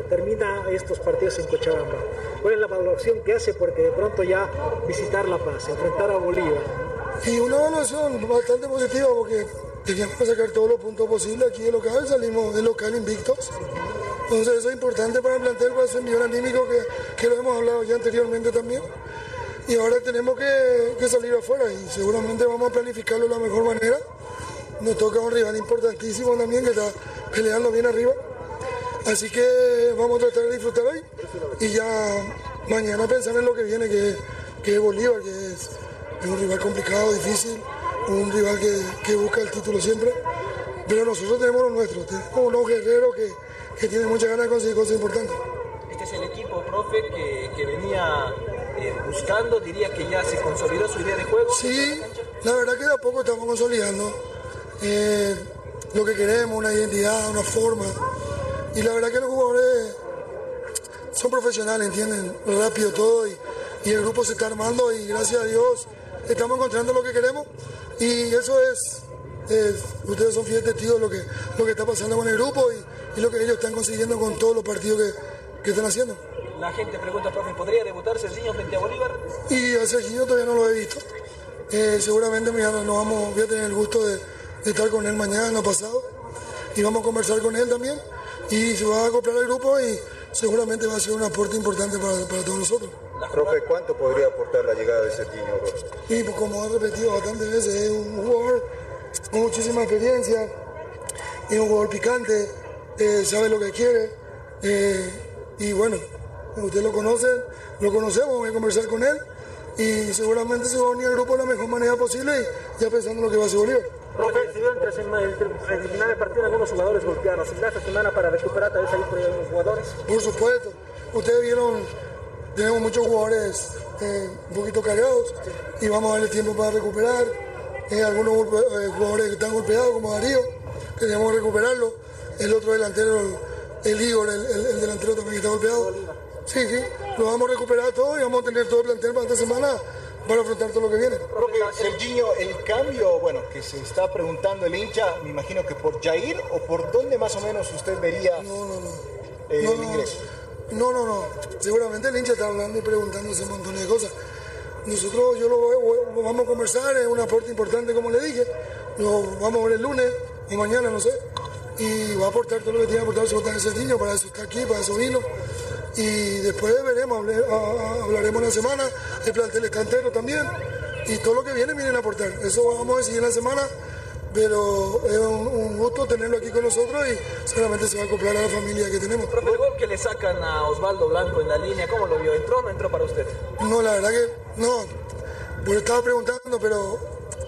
Termina estos partidos en Cochabamba. ¿Cuál es la valoración que hace? Porque de pronto ya visitar La Paz, enfrentar a Bolívar. Y una evaluación bastante positiva porque teníamos que sacar todos los puntos posibles aquí de local, salimos de local invictos. Entonces eso es importante para el plantel, para ese nivel anímico que, que lo hemos hablado ya anteriormente también. Y ahora tenemos que, que salir afuera y seguramente vamos a planificarlo de la mejor manera. Nos toca un rival importantísimo también que está peleando bien arriba. Así que vamos a tratar de disfrutar hoy y ya mañana pensar en lo que viene, que, que es Bolívar, que es, es un rival complicado, difícil, un rival que, que busca el título siempre. Pero nosotros tenemos lo nuestro, tenemos unos guerreros que, que tienen muchas ganas de conseguir cosas importantes. Este es el equipo, profe, que, que venía eh, buscando, diría que ya se consolidó su idea de juego. Sí, la verdad que de a poco estamos consolidando eh, lo que queremos, una identidad, una forma. Y la verdad que los jugadores son profesionales, entienden rápido todo y, y el grupo se está armando y gracias a Dios estamos encontrando lo que queremos y eso es, es- ustedes son fieles testigos de lo que, lo que está pasando con el grupo y, y lo que ellos están consiguiendo con todos los partidos que, que están haciendo. La gente pregunta, profe, ¿podría debutar Serginho frente a Bolívar? Y a Serginho todavía no lo he visto. Eh, seguramente mañana nos vamos, voy a tener el gusto de, de estar con él mañana, pasado, y vamos a conversar con él también. Y se va a acoplar al grupo y seguramente va a ser un aporte importante para, para todos nosotros. Profe, ¿cuánto podría aportar la llegada de Serginho Orozco? Y pues, como he repetido bastantes veces, es un jugador con muchísima experiencia, es un jugador picante, eh, sabe lo que quiere. eh, y bueno, ustedes lo conocen, lo conocemos, voy a conversar con él y seguramente se va a unir al grupo de la mejor manera posible y ya pensando en lo que va a ser Bolívar. Profe, sema- entre- al final del partido algunos jugadores golpeados. ¿Tendrá esta semana para recuperar tal vez ahí por ahí algunos jugadores? Por supuesto, ustedes vieron, tenemos muchos jugadores eh, un poquito cargados y vamos a darle tiempo para recuperar. Eh, algunos eh, jugadores que están golpeados, como Darío, que recuperarlo. El otro delantero, el, el Igor, el, el- el delantero también que está golpeado. Sí, sí, lo vamos a recuperar todo y vamos a tener todo el para esta semana para afrontar todo lo que viene. Serginho, el cambio, bueno, que se está preguntando el hincha, me imagino que por Jair o por dónde más o menos usted vería No, el no, ingreso. No, no, no. Seguramente el hincha está hablando y preguntándose un montón de cosas. Nosotros, yo lo, voy- lo vamos a conversar, es un aporte importante, como le dije. Lo vamos a ver el lunes o mañana, no sé. Y va a aportar todo lo que tiene que aportar sobre ese niño, para eso está aquí, para eso vino. Y después veremos, hable- a- a- hablaremos en la semana. El plantel está entero también. Y todo lo que viene, vienen a aportar. Eso vamos a decidir en la semana pero es un, un gusto tenerlo aquí con nosotros y seguramente se va a acoplar a la familia que tenemos. Profe, el gol que le sacan a Osvaldo Blanco en la línea, ¿cómo lo vio? ¿Entró o no entró para usted? No, la verdad que no. Pues estaba preguntando, pero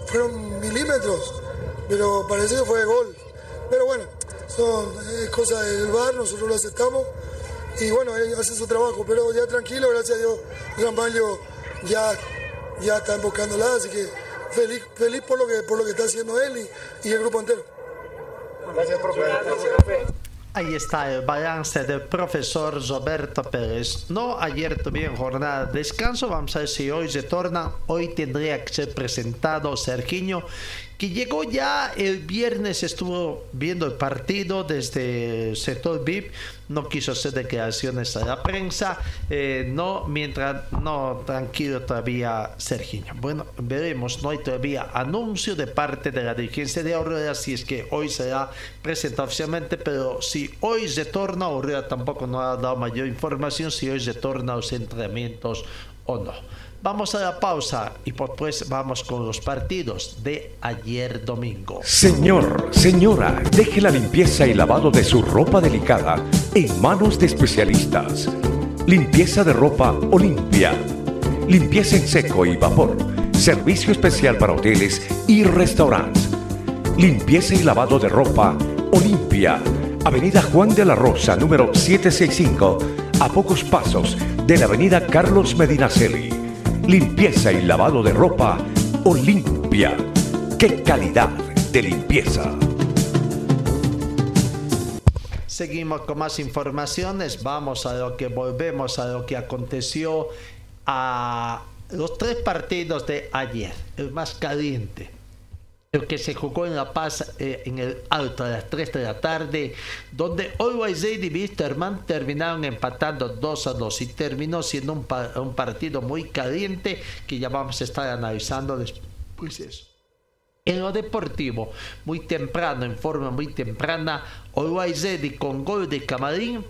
fueron milímetros. Pero parece que fue gol. Pero bueno, son es cosas del bar, nosotros lo aceptamos. Y bueno, él hace su trabajo. Pero ya tranquilo, gracias a Dios, Ramalho ya, ya está embocándola, así que feliz, feliz por lo que por lo que está haciendo él y, y el grupo entero. Gracias, profe. Ahí está el balance del profesor Roberto Pérez. No, ayer tuvieron jornada de descanso. Vamos a ver si hoy se torna. Hoy tendría que ser presentado Sergiño, que llegó ya el viernes, estuvo viendo el partido desde el sector VIP. No quiso hacer declaraciones a la prensa. Eh, no, mientras no, tranquilo todavía Sergiño. Bueno, veremos. No hay todavía anuncio de parte de la dirigencia de Aurora si es que hoy será presentado oficialmente, pero si hoy se torna, Aurora tampoco no ha dado mayor información si hoy se torna los entrenamientos o no. Vamos a la pausa y después vamos con los partidos de ayer domingo. Señor, señora, deje la limpieza y lavado de su ropa delicada en manos de especialistas. Limpieza de ropa Olimpia. Limpieza en seco y vapor. Servicio especial para hoteles y restaurantes. Limpieza y lavado de ropa Olimpia. Avenida Juan de la Rosa, número 765, a pocos pasos de la Avenida Carlos Medinaceli. Limpieza y lavado de ropa Olimpia. ¡Qué calidad de limpieza! Seguimos con más informaciones. Vamos a lo que volvemos a lo que aconteció a los tres partidos de ayer. El más caliente. El que se jugó en La Paz eh, en el alto a las 3 de la tarde, donde Always y Wisterman terminaron empatando 2 a 2 y terminó siendo un, un partido muy caliente que ya vamos a estar analizando después de eso. En lo deportivo, muy temprano, en forma muy temprana, Always con gol de Camarín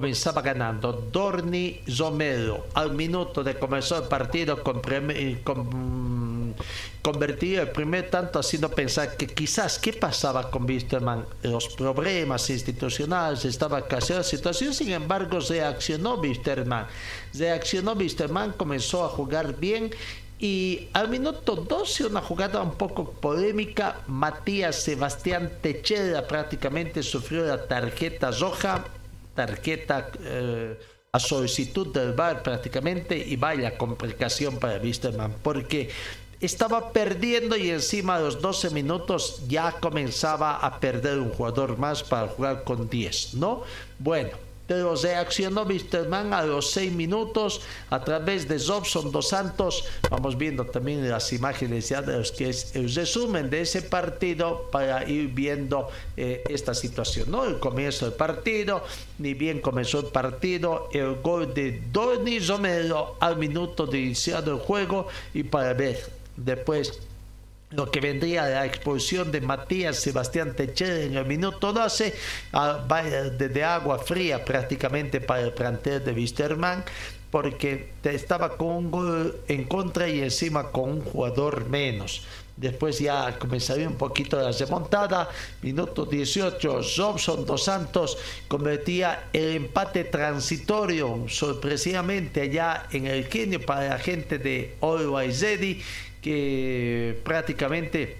comenzaba ganando. Dorni Romero al minuto de comenzar el partido con, prem- con- convertido el primer tanto haciendo pensar que quizás qué pasaba con Wisterman los problemas institucionales estaba casi la situación sin embargo reaccionó Wisterman. Reaccionó Wisterman comenzó a jugar bien y al minuto 12, una jugada un poco polémica, Matías Sebastián Techera prácticamente sufrió la tarjeta roja, tarjeta eh, a solicitud del VAR prácticamente, y vaya complicación para Wisterman, porque estaba perdiendo y encima de los 12 minutos ya comenzaba a perder un jugador más para jugar con 10, ¿no? Bueno, pero reaccionó Wisterman a los 6 minutos a través de Robson Dos Santos. Vamos viendo también las imágenes ya de los que es el resumen de ese partido para ir viendo eh, esta situación. ¿no? El comienzo del partido, ni bien comenzó el partido, el gol de Donny Romero al minuto de iniciado el juego y para ver después lo que vendría de la expulsión de Matías Sebastián Techera en el minuto 12, a- vaya de, agua fría prácticamente para el plantel de Wisterman, porque estaba con un gol en contra y encima con un jugador menos. Después ya comenzaría un poquito la remontada. Minuto 18, Robson Dos Santos convertía el empate transitorio sorpresivamente allá en el genio para la gente de Always Ready que prácticamente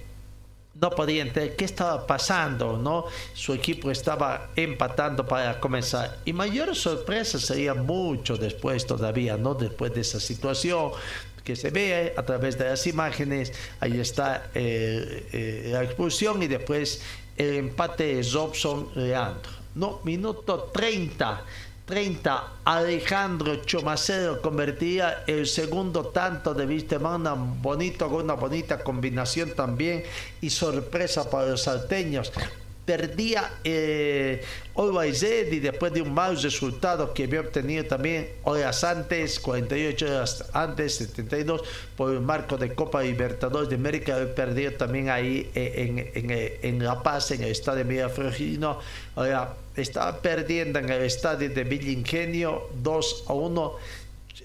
no podía entender qué estaba pasando, ¿no? Su equipo estaba empatando para comenzar. Y mayor sorpresa sería mucho después todavía, ¿no? Después de esa situación que se ve a través de las imágenes, ahí está eh, eh, la expulsión y después el empate de Robson Leandro. No, minuto 30. 30, Alejandro Chomacero convertía el segundo tanto de Wisterman, una bonito, una bonita combinación también y sorpresa para los salteños. Perdía eh, Always Ready después de un mal resultado que había obtenido también horas antes, 48 horas antes, 72, por el marco de Copa Libertadores de América. Había perdido también ahí eh, en, en, en La Paz, en el estadio Miraflorino. Ahora, estaba perdiendo en el estadio de Villa Ingenio 2 a 1.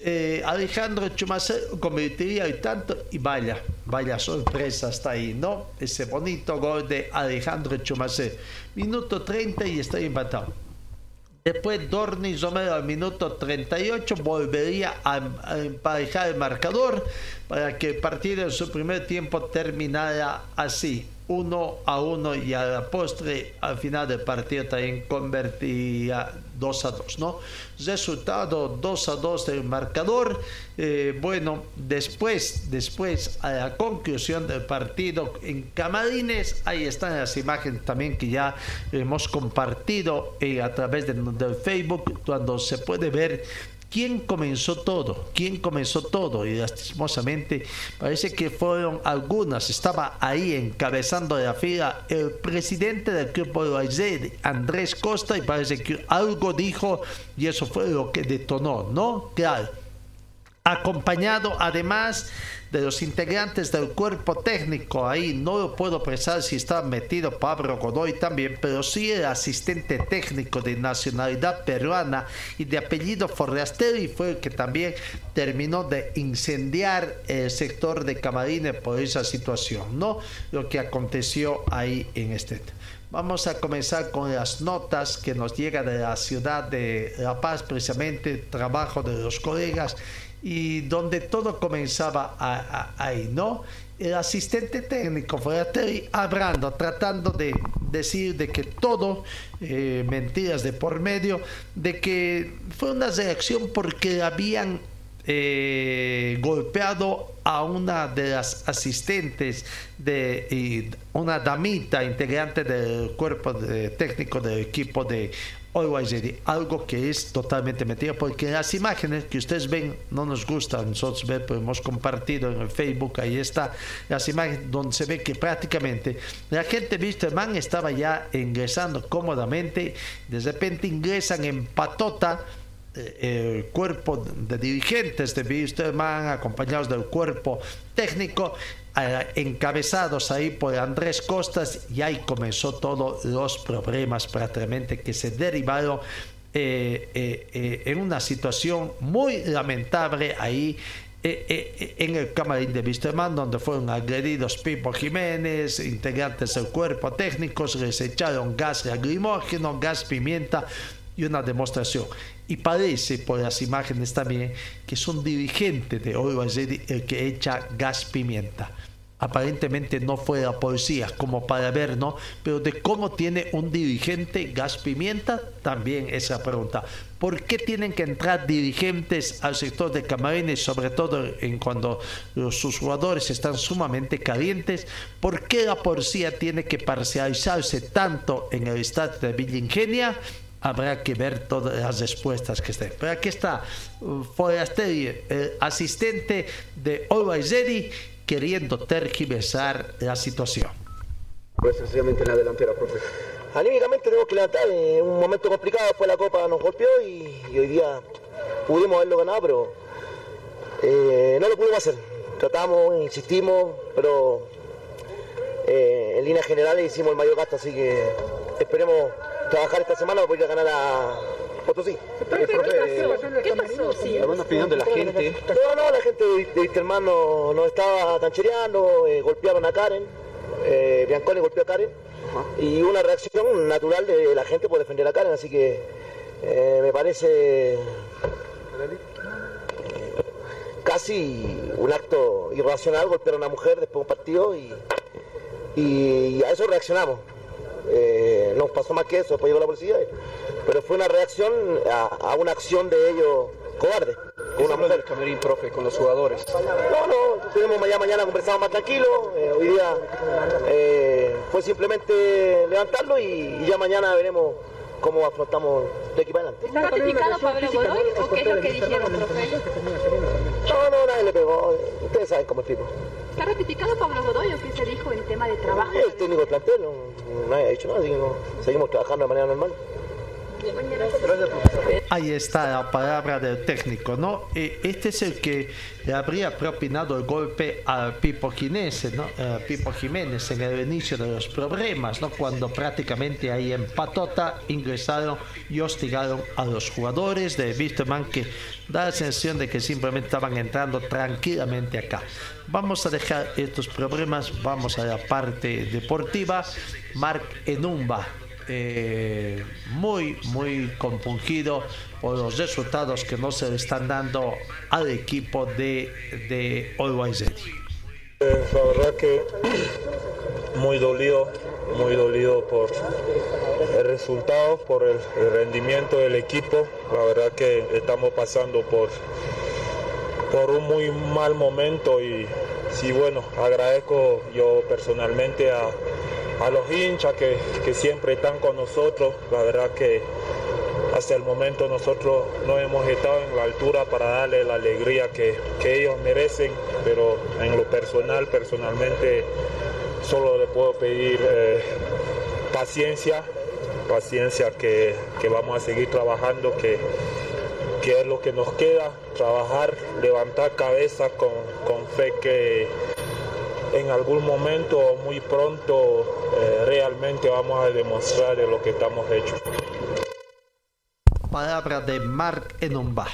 Eh, Alejandro Chumacero convertiría y tanto y vaya, vaya sorpresa hasta ahí, ¿no? Ese bonito gol de Alejandro Chumacero. Minuto 30 y está empatado. Después Dorni Romero al minuto 38 volvería a, a emparejar el marcador para que el partido en su primer tiempo terminara así. 1 a 1 y a la postre al final del partido también convertía 2 a 2, ¿no? Resultado 2 a 2 del marcador. Eh, bueno, después, después a la conclusión del partido en Camarines, ahí están las imágenes también que ya hemos compartido eh, a través de, del Facebook, cuando se puede ver ¿Quién comenzó todo? ¿Quién comenzó todo? Y lastimosamente parece que fueron algunas. Estaba ahí encabezando la fila el presidente del club de Andrés Costa, y parece que algo dijo y eso fue lo que detonó, ¿no? Claro. Acompañado además de los integrantes del cuerpo técnico. Ahí no lo puedo pensar si está metido Pablo Godoy también, pero sí el asistente técnico de nacionalidad peruana y de apellido y fue el que también terminó de incendiar el sector de Camarines por esa situación, ¿no? Lo que aconteció ahí en este. Vamos a comenzar con las notas que nos llega de la ciudad de La Paz, precisamente trabajo de los colegas y donde todo comenzaba ahí, ¿no? El asistente técnico fue hablando, tratando de decir de que todo, eh, mentiras de por medio, de que fue una reacción porque habían eh, golpeado a una de las asistentes de una damita integrante del cuerpo de, técnico del equipo de algo que es totalmente mentira, porque las imágenes que ustedes ven no nos gustan, nosotros ver, pues hemos compartido en el Facebook, ahí está, las imágenes donde se ve que prácticamente la gente man estaba ya ingresando cómodamente, de repente ingresan en patota, eh, el cuerpo de dirigentes de Wisterman, acompañados del cuerpo técnico, encabezados ahí por Andrés Costas, y ahí comenzó todos los problemas prácticamente que se derivaron eh, en una situación muy lamentable ahí en el camarín de Wisterman, donde fueron agredidos Pipo Jiménez, integrantes del cuerpo técnico, les echaron gas lacrimógeno, gas pimienta y una demostración. Y parece, por las imágenes también, que es un dirigente de Oro el que echa gas pimienta. Aparentemente no fue la policía, como para ver, ¿no? Pero de cómo tiene un dirigente gas pimienta, también esa pregunta. ¿Por qué tienen que entrar dirigentes al sector de camarines, sobre todo en cuando sus jugadores están sumamente calientes? ¿Por qué la policía tiene que parcializarse tanto en el estado de Villa Ingenia? Habrá que ver todas las respuestas que estén. Pero aquí está Forasteri, el asistente de Zedi, queriendo tergiversar la situación. Pues sencillamente en la delantera, profe. Anímicamente tenemos que levantar en un momento complicado, después la Copa nos golpeó y, hoy día pudimos haberlo ganado, pero eh, no lo pudimos hacer. Tratamos, insistimos, pero eh, en líneas generales hicimos el mayor gasto, así que esperemos trabajar esta semana voy a ganar a Potosí. ¿Qué pasó? Sí. ¿Alguna opinión de la gente? No, no, la gente de, de no, no, estaba tanchereando, eh, golpearon a Karen, eh, Bianconi golpeó a Karen, y una reacción natural de la gente por defender a Karen, así que eh, me parece casi un acto irracional golpear a una mujer después de un partido y, y a eso reaccionamos. Eh, no pasó más que eso, después llegó la policía, pero fue una reacción a, una acción de ellos cobarde. Con una mujer. camerín, profe, con los jugadores? No, no, tenemos mañana, mañana conversamos más tranquilo. Eh, hoy día eh, fue simplemente levantarlo y, ya mañana veremos cómo afrontamos de equipo adelante. ¿Está ratificado Pablo Godoy o qué es lo que dijeron, profe? No, no, nadie le pegó. Ustedes saben cómo explico. ¿Está ratificado Pablo Godoy o qué se dijo en tema de trabajo? El técnico del plantel, no, nadie ha dicho nada, así que no, seguimos trabajando de manera normal. Ahí está la palabra del técnico, ¿no? Eh, Este es el que le habría propinado el golpe a Pipo Jiménez, ¿no? Pipo Jiménez en el inicio de los problemas, ¿no? Cuando prácticamente ahí en patota ingresaron y hostigaron a los jugadores de Wisterman que da la sensación de que simplemente estaban entrando tranquilamente acá. Vamos a dejar estos problemas, vamos a la parte deportiva. Marc Enumba, eh, muy, muy compungido por los resultados que no se le están dando al equipo de, de Always Ready. La verdad que muy dolido, muy dolido por el resultado, por el, el rendimiento del equipo. La verdad que estamos pasando por, por un muy mal momento y sí, bueno, agradezco yo personalmente a, a los hinchas que, que siempre están con nosotros. La verdad que hasta el momento nosotros no hemos estado en la altura para darle la alegría que, que ellos merecen, pero en lo personal, personalmente, solo le puedo pedir eh, paciencia, paciencia que, que vamos a seguir trabajando, que, que es lo que nos queda, trabajar, levantar cabeza con, con fe que en algún momento muy pronto eh, realmente vamos a demostrar de lo que estamos hechos. Palabra de Mark Enumba.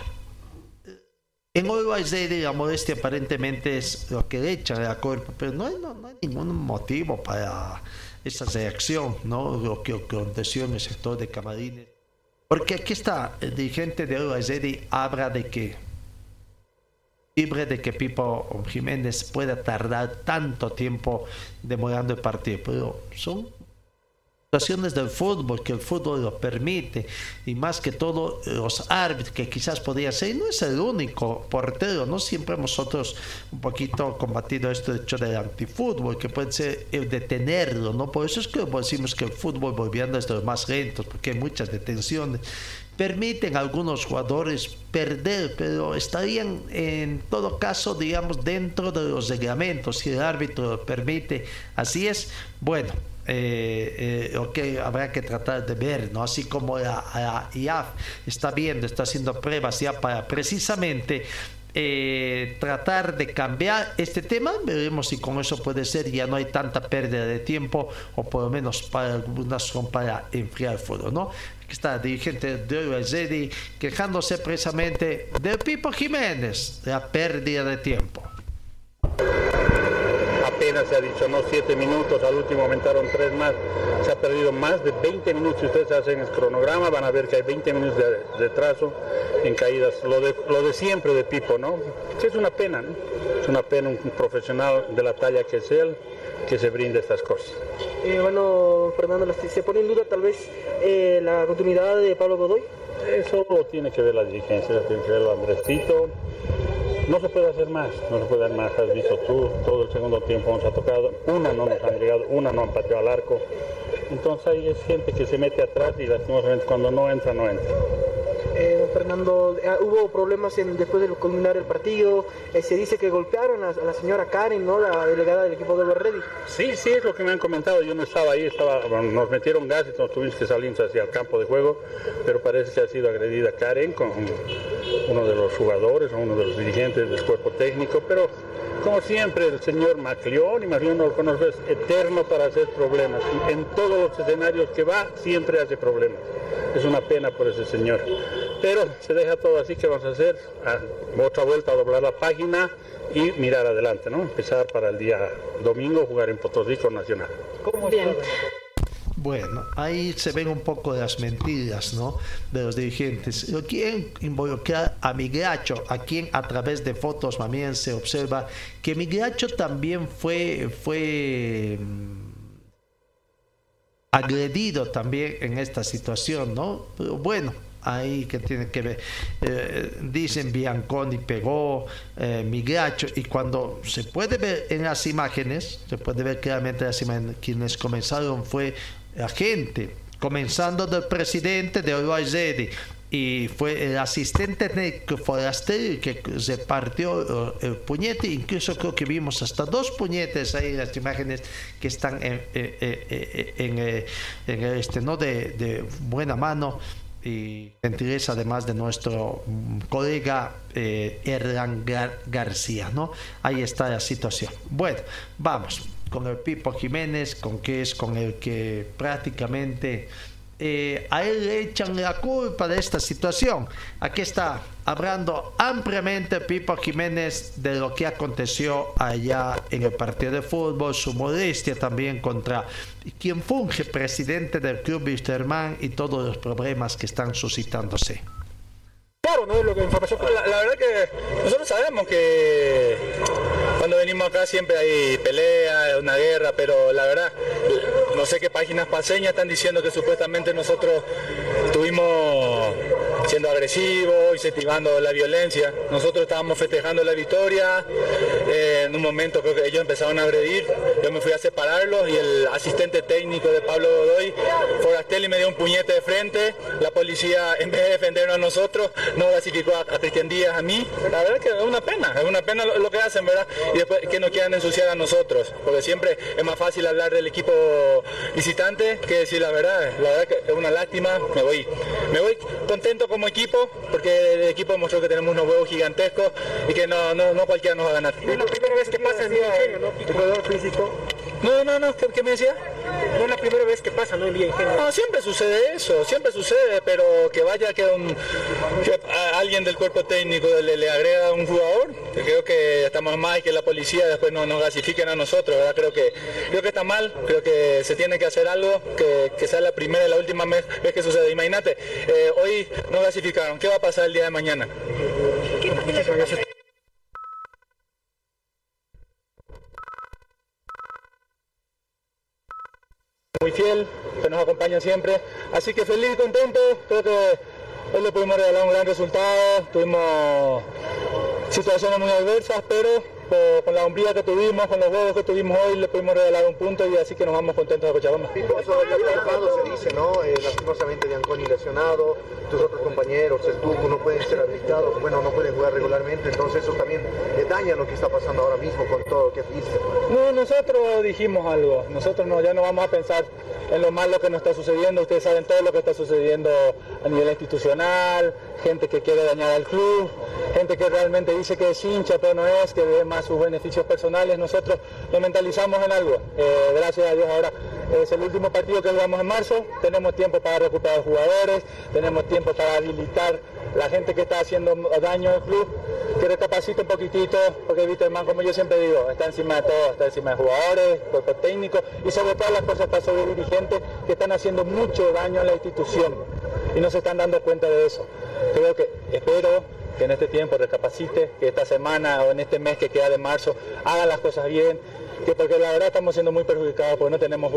En Always Ready la modestia aparentemente es lo que le echan a cuerpo, pero no hay, no- no hay ningún motivo para esa reacción, ¿no? Lo que aconteció en el sector de camarines. Porque aquí está, el dirigente de Always Ready habla de que libre de que Pipo Jiménez pueda tardar tanto tiempo demorando el partido, pero son situaciones del fútbol, que el fútbol lo permite, y más que todo los árbitros, que quizás podría ser, no es el único portero, no siempre nosotros un poquito combatido esto hecho del antifútbol, que puede ser el detenerlo, ¿no? Por eso es que decimos que el fútbol volviendo es de los más lentos, porque hay muchas detenciones. Permiten a algunos jugadores perder, pero estarían en todo caso, digamos, dentro de los reglamentos, si el árbitro lo permite. Así es, bueno, eh, eh, habrá que tratar de ver, ¿no? Así como la, IAF está viendo, está haciendo pruebas ya para precisamente eh, tratar de cambiar este tema, veremos si con eso puede ser, ya no hay tanta pérdida de tiempo, o por lo menos para algunas son para enfriar el fútbol, ¿no? Está dirigente de Ready quejándose precisamente de Pipo Jiménez, de la pérdida de tiempo. Apenas se no, siete minutos, al último aumentaron tres más. Se ha perdido más de 20 minutos. Si ustedes hacen el cronograma, van a ver que hay 20 minutos de retraso en caídas. Lo de, lo de siempre de Pipo, ¿no? Que es una pena, ¿no? Es una pena un profesional de la talla que es él, que se brinde estas cosas. Eh, bueno, Fernando, ¿se pone en duda tal vez eh, la continuidad de Pablo Godoy? Eso lo tiene que ver la dirigencia, lo tiene que ver Andresito. No se puede hacer más, no se puede hacer más. Has visto tú, todo el segundo tiempo nos ha tocado. Una no nos han llegado, una no han pateado al arco. Entonces ahí es gente que se mete atrás y lastimosamente cuando no entra, no entra. Eh, Fernando, eh, hubo problemas en- después de culminar el partido. Eh, se dice que golpearon a, la señora Karen, ¿no? La delegada del equipo de Ready. Sí, sí, es lo que me han comentado. Yo no estaba ahí, estaba, nos metieron gas y nos tuvimos que salir hacia el campo de juego, pero parece que ha sido agredida Karen con uno de los jugadores o uno de los dirigentes del cuerpo técnico, pero como siempre el señor Macleón, y Macleón no lo conoce, es eterno para hacer problemas. En todos los escenarios que va, siempre hace problemas. Es una pena por ese señor. Pero se deja todo así que vamos a hacer ah, otra vuelta a doblar la página y mirar adelante, ¿no? Empezar para el día domingo jugar en Potosí con Nacional. Bien. Bueno, ahí se ven un poco de las mentiras, ¿no? De los dirigentes. Lo quieren involucrar a Migracho, a quien a través de fotos bien se observa que Migracho también fue, fue mm, agredido también en esta situación, ¿no? Pero bueno, ahí que tiene que ver. Eh, dicen Bianconi pegó, eh, Migracho, y cuando se puede ver en las imágenes, se puede ver claramente las imágenes, quienes comenzaron fue la gente, comenzando del presidente de Ready, y fue el asistente técnico forastero que se partió eh, el puñete, incluso creo que vimos hasta dos puñetes ahí en las imágenes que están en, en, en, en, eh, este no de, de buena mano y gentileza además de nuestro mm, colega eh, García, ¿no? Ahí está la situación. Bueno, vamos con el Pipo Jiménez, con que es con el que prácticamente eh, a él le echan la culpa de esta situación. Aquí está hablando ampliamente Pipo Jiménez de lo que aconteció allá en el partido de fútbol, su modestia también contra quien funge presidente del club Wisterman y todos los problemas que están suscitándose. Claro, no lo que información. La, la verdad que nosotros sabemos que cuando venimos acá siempre hay pelea, una guerra, pero la verdad, no sé qué páginas paseñas están diciendo que supuestamente nosotros estuvimos siendo agresivos, incentivando la violencia. Nosotros estábamos festejando la victoria, eh, en un momento creo que ellos empezaron a agredir, yo me fui a separarlos y el asistente técnico de Pablo Godoy, Forastelli, me dio un puñete de frente, la policía en vez de defendernos a nosotros, no clasificó a, Cristian Díaz a mí. La verdad es que es una pena, es una pena lo, que hacen, ¿verdad? Y después que no quieran ensuciar a nosotros, porque siempre es más fácil hablar del equipo visitante que decir la verdad. La verdad que es una lástima, me voy, me voy contento como equipo, porque el equipo demostró que tenemos unos huevos gigantescos y que no, no, no cualquiera nos va a ganar. Es la primera vez que pasa el día ingenio, ¿no? jugador físico. No, no, no, ¿qué, me decía? No es la primera vez que pasa, ¿no? El día ingenio. No, siempre sucede eso, siempre sucede, pero que vaya que, un, alguien del cuerpo técnico le, le, agrega a un jugador, creo que estamos mal que la policía después no nos gasifiquen a nosotros, ¿verdad? Creo que, creo que está mal, creo que se tiene que hacer algo, que, que sea la primera y la última vez, que sucede. Imagínate, eh, hoy no gasificaron, ¿qué va a pasar el día de mañana? Que nos acompaña siempre. Así que feliz y contento, creo que hoy le pudimos regalar un gran resultado, tuvimos situaciones muy adversas, pero con la hombría que tuvimos, con los huevos que tuvimos hoy, le pudimos regalar un punto y así que nos vamos contentos a Cochabamba. Eso de se dice, ¿no? Eh, lastimosamente Anconi lesionado, tus otros compañeros, el Tuco, no pueden ser habilitados, bueno, no pueden jugar regularmente, entonces eso también eh, daña lo que está pasando ahora mismo con todo lo que viste. No, nosotros dijimos algo, nosotros no, ya no vamos a pensar en lo malo que nos está sucediendo, ustedes saben todo lo que está sucediendo a nivel institucional, gente que quiere dañar al club, gente que realmente dice que es hincha, pero no es, que ve más sus beneficios personales. Nosotros lo mentalizamos en algo. Eh, gracias a Dios ahora es el último partido que jugamos en marzo, tenemos tiempo para recuperar jugadores, tenemos tiempo para habilitar la gente que está haciendo daño al club, que recapacite un poquitito, porque hermano, como yo siempre digo, está encima de todo, está encima de jugadores, cuerpo técnico y sobre todas las cosas está sobre dirigentes que están haciendo mucho daño a la institución y no se están dando cuenta de eso. Creo que espero que en este tiempo recapacite, que esta semana o en este mes que queda de marzo haga las cosas bien, que porque la verdad estamos siendo muy perjudicados porque no tenemos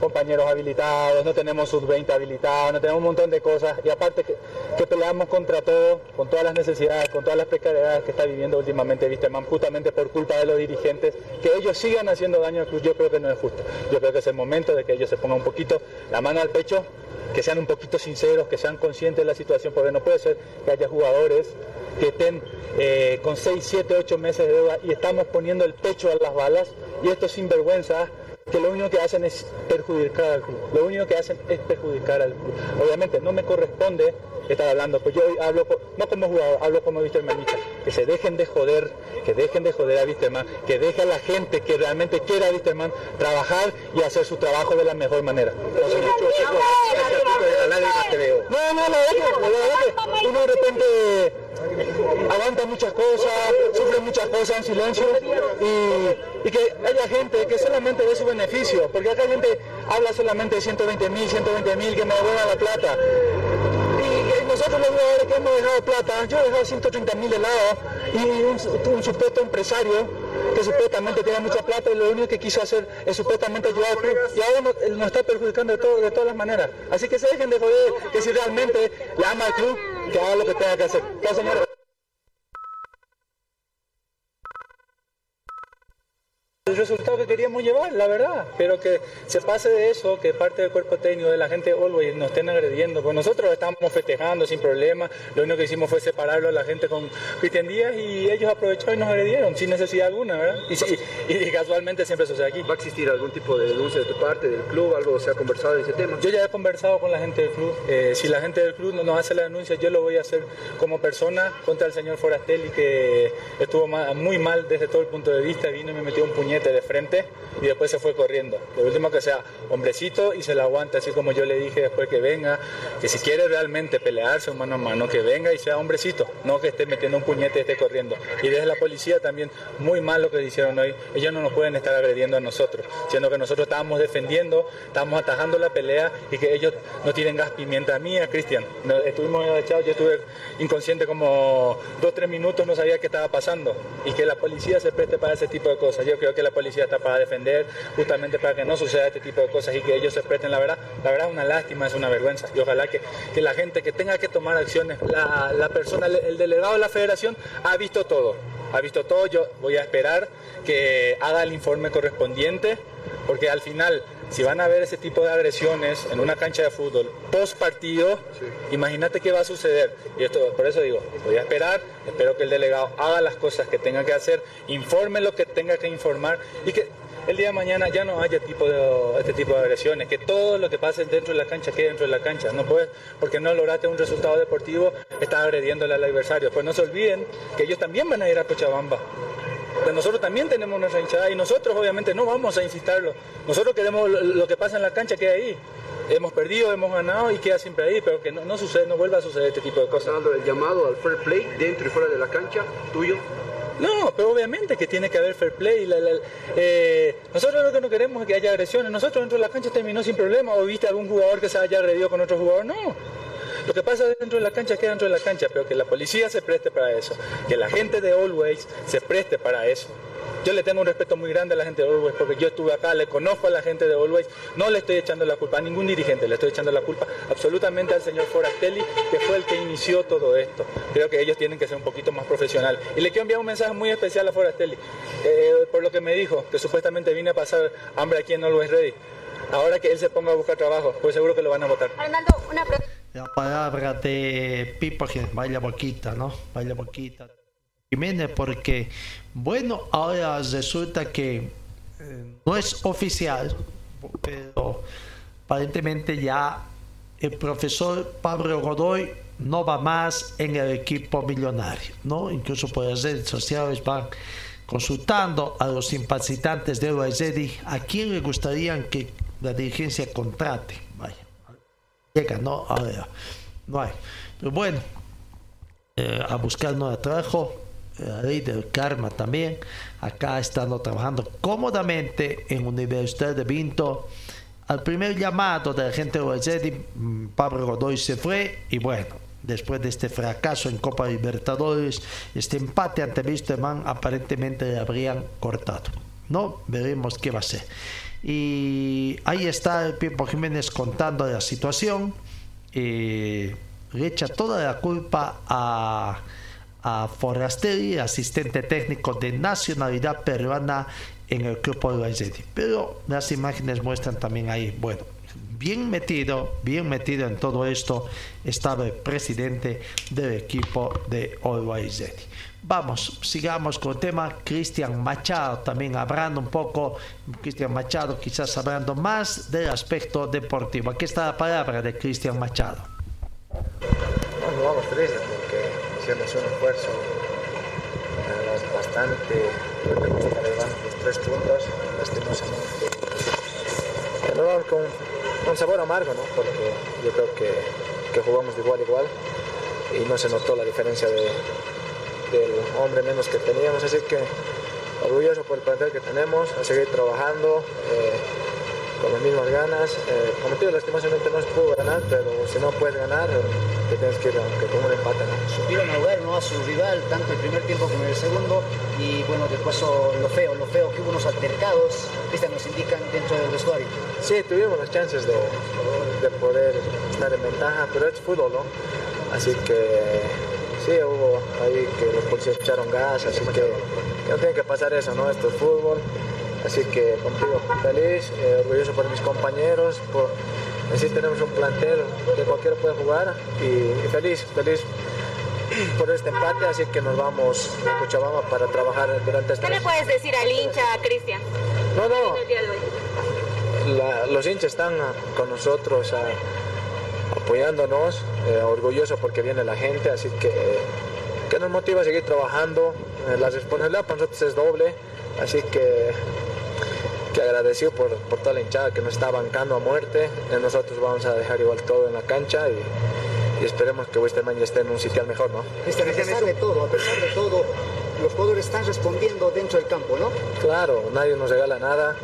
compañeros habilitados, no tenemos sub-20 habilitados, no tenemos un montón de cosas. Y aparte que, peleamos contra todo, con todas las necesidades, con todas las precariedades que está viviendo últimamente Wisterman, justamente por culpa de los dirigentes, que ellos sigan haciendo daño al club, yo creo que no es justo. Yo creo que es el momento de que ellos se pongan un poquito la mano al pecho que sean un poquito sinceros, que sean conscientes de la situación, porque no puede ser que haya jugadores que estén eh, con 6, 7, 8 meses de deuda y estamos poniendo el pecho a las balas y esto sin vergüenza que lo único que hacen es perjudicar al club. Lo único que hacen es perjudicar al club. Obviamente no me corresponde estar hablando, pues yo hablo no como jugador, hablo como Wistermanista, que se dejen de joder, que dejen de joder a Wisterman, que deje a la gente que realmente quiera a Wisterman trabajar y hacer su trabajo de la mejor manera. No, no, la verdad que uno de repente aguanta muchas cosas, sufre muchas cosas en silencio y, y, que haya gente que solamente ve su beneficio, porque acá gente habla solamente de 120 mil, 120 mil, que me devuelvan la plata. Nosotros los jugadores que hemos dejado plata, yo he dejado 130 mil de lado y un, supuesto empresario que supuestamente tiene mucha plata y lo único que quiso hacer es supuestamente ayudar al club y ahora nos, nos está perjudicando de, todo, de todas las maneras. Así que se dejen de joder, que si realmente le ama al club, que haga lo que tenga que hacer. El resultado que queríamos llevar, la verdad. Pero que se pase de eso, que parte del cuerpo técnico de la gente Always nos estén agrediendo. Pues nosotros estábamos festejando sin problema. Lo único que hicimos fue separarlo a la gente con Cristian Díaz y ellos aprovecharon y nos agredieron sin necesidad alguna, ¿verdad? Y, sí, y casualmente siempre sucede aquí. ¿Va a existir algún tipo de denuncia de tu parte, del club? ¿Algo se ha conversado de ese tema? Yo ya he conversado con la gente del club. Eh, si la gente del club no nos hace la denuncia, yo lo voy a hacer como persona contra el señor Forastelli, que estuvo muy mal desde todo el punto de vista. Vino y me metió un puñete de frente y después se fue corriendo. Lo último que sea hombrecito y se la aguanta, así como yo le dije después que venga, que si quiere realmente pelearse mano a mano, que venga y sea hombrecito, no que esté metiendo un puñete y esté corriendo. Y desde la policía también, muy mal lo que hicieron hoy. Ellos no nos pueden estar agrediendo a nosotros, siendo que nosotros estábamos defendiendo, estábamos atajando la pelea y que ellos no tienen gas pimienta a mí, a Cristian. Estuvimos agachados, yo estuve inconsciente como dos, tres minutos, no sabía qué estaba pasando. Y que la policía se preste para ese tipo de cosas. Yo creo que la policía está para defender, justamente para que no suceda este tipo de cosas y que ellos se presten, la verdad, la verdad es una lástima, es una vergüenza. Y ojalá que, que la gente que tenga que tomar acciones, la, la persona, el, el delegado de la federación ha visto todo. Ha visto todo, yo voy a esperar que haga el informe correspondiente, porque al final, si van a haber ese tipo de agresiones en una cancha de fútbol post partido, imagínate qué va a suceder. Y esto, por eso digo, voy a esperar, espero que el delegado haga las cosas que tenga que hacer, informe lo que tenga que informar y que el día de mañana ya no haya tipo de, este tipo de agresiones, que todo lo que pase dentro de la cancha quede dentro de la cancha. No puedes, porque no lograste un resultado deportivo, estás agrediéndole al adversario. Pues no se olviden que ellos también van a ir a Cochabamba. Pues nosotros también tenemos nuestra hinchada y nosotros obviamente no vamos a incitarlo. Nosotros queremos lo, que pasa en la cancha quede ahí. Hemos perdido, hemos ganado y queda siempre ahí, pero que no, no sucede, no vuelva a suceder este tipo de cosas. Del llamado al fair play dentro y fuera de la cancha, tuyo. No, pero obviamente que tiene que haber fair play. La- la- eh, nosotros lo que no queremos es que haya agresiones. Nosotros dentro de la cancha terminó sin problema. ¿O viste algún jugador que se haya agredido con otro jugador? No. Lo que pasa dentro de la cancha queda dentro de la cancha, pero que la policía se preste para eso. Que la gente de Always se preste para eso. Yo le tengo un respeto muy grande a la gente de Always porque yo estuve acá, le conozco a la gente de Always, no le estoy echando la culpa a ningún dirigente, le estoy echando la culpa absolutamente al señor Forastelli, que fue el que inició todo esto. Creo que ellos tienen que ser un poquito más profesionales. Y le quiero enviar un mensaje muy especial a Forastelli, eh, por lo que me dijo, que supuestamente vine a pasar hambre aquí en Always Ready. Ahora que él se ponga a buscar trabajo, pues seguro que lo van a votar. Arnaldo, una pregunta. La palabra de Pipo que vaya boquita, ¿no? Vaya boquita. Jiménez, porque, bueno, ahora resulta que eh, no es oficial, pero aparentemente ya el profesor Pablo Godoy no va más en el equipo millonario, ¿no? Incluso por las redes sociales van consultando a los simpatizantes de Oaizedi a quién le gustaría que la dirigencia contrate. Llega, ¿no? Hay. Pero bueno, eh, a buscar nuevo trabajo, eh, la ley del karma también. Acá estando trabajando cómodamente en Universidad de Vinto. Al primer llamado de la gente de mm, Pablo Godoy se fue y bueno, después de este fracaso en Copa Libertadores, este empate ante Wisterman, aparentemente le habrían cortado. No, veremos qué va a ser. Y ahí está el Pipo Jiménez contando la situación. Eh, le echa toda la culpa a, a Forastelli, asistente técnico de nacionalidad peruana en el club Oaizedi. Pero las imágenes muestran también ahí, bueno, bien metido, bien metido en todo esto estaba el presidente del equipo de Oaizedi. Vamos, sigamos con el tema. Cristian Machado también hablando un poco. Cristian Machado quizás hablando más del aspecto deportivo. Aquí está la palabra de Cristian Machado. Bueno, vamos tristes porque hicimos un esfuerzo eh, bastante los tres puntos. Lastimosamente, vamos con un sabor amargo, ¿no? Porque yo creo que, que jugamos de igual a igual y no se notó la diferencia de, del hombre menos que teníamos. Así que orgulloso por el plantel que tenemos, a seguir trabajando. eh, con las mismas ganas. Eh, como te digo, lastimosamente no se pudo ganar, pero si no puedes ganar, eh, te tienes que ir aunque con un empate. ¿no? supieron ahogar ¿no? a su rival tanto el primer tiempo como el segundo y bueno después lo feo, lo feo que hubo unos altercados, Cristian nos indican dentro del vestuario. Sí, tuvimos las chances de, de poder estar en ventaja, pero es fútbol, ¿no? Así que sí, hubo ahí que los policías echaron gas, así que, que no tiene que pasar eso, ¿no? Esto es fútbol. Así que, como digo, feliz, eh, orgulloso por mis compañeros, por así tenemos un plantel que cualquiera puede jugar y, y feliz, feliz por este empate, así que nos vamos a Cochabamba para trabajar durante esta ¿Qué le puedes decir al hincha, Cristian? No, no. La- los hinchas están con nosotros ah, apoyándonos, eh, orgulloso porque viene la gente, así que, que nos motiva a seguir trabajando. Eh, la responsabilidad para nosotros es doble, así que, que agradecido por, por toda la hinchada que nos está bancando a muerte. Eh, nosotros vamos a dejar igual todo en la cancha y, y esperemos que Westerman ya esté en un sitial mejor, ¿no? A pesar de todo, a pesar de todo, los jugadores están respondiendo dentro del campo, ¿no? Claro, nadie nos regala nada.